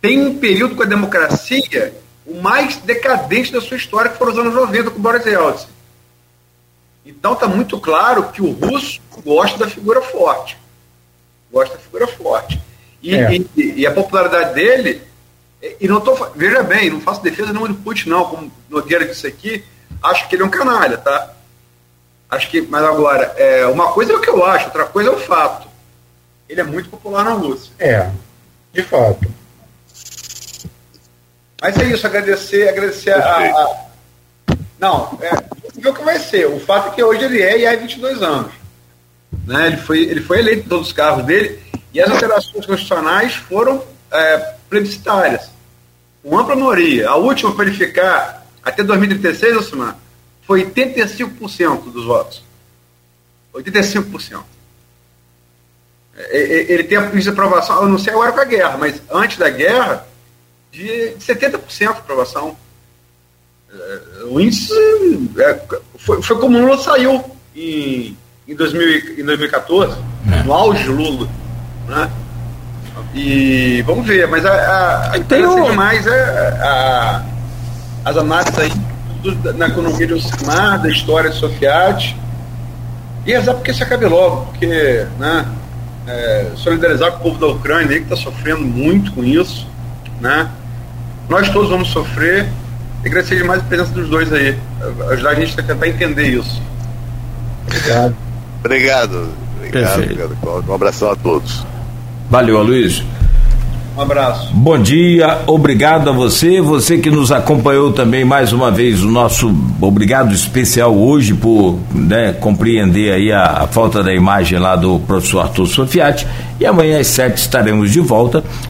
tem um período com a democracia o mais decadente da sua história, que foram os anos 90 com Boris Yeltsin. Então está muito claro que o russo gosta da figura forte. Gosta da figura forte. E, é. e, e a popularidade dele e não tô, veja bem, não faço defesa não de Putin, não, como Nogueira disse aqui, acho que ele é um canalha, tá? Acho que, mas agora, é, uma coisa é o que eu acho, outra coisa é o fato. Ele é muito popular na Rússia. É, de fato. Mas é isso, agradecer, agradecer a, a, Não, é, ver o que vai ser. O fato é que hoje ele é e há 22 anos. Né? Ele, foi, ele foi eleito em todos os cargos dele e as alterações constitucionais foram é, plebiscitárias, com ampla maioria. A última para verificar, até 2036, Osman, foi 85% dos votos. 85%. É, é, ele tem a aprovação, eu não sei agora com a guerra, mas antes da guerra, de 70% de aprovação. É, o índice foi, foi como o Lula saiu em, em, 2000, em 2014, no auge do Lula. Né? E vamos ver, mas a, a, a diferença demais é a, as análises aí do, na economia de Ocimar, da história de Sofiati. E rezar porque isso acabe logo, porque né, é, solidarizar com o povo da Ucrânia aí, que está sofrendo muito com isso. Né? Nós todos vamos sofrer. E agradecer demais a presença dos dois aí. Ajudar a gente a tentar entender isso. Obrigado. Obrigado. Obrigado. Um abração a todos. Valeu, Aloysio. Um abraço. Bom dia, obrigado a você, você que nos acompanhou também mais uma vez, o nosso obrigado especial hoje por né, compreender aí a, a falta da imagem lá do professor Arthur Sofiati. E amanhã às sete estaremos de volta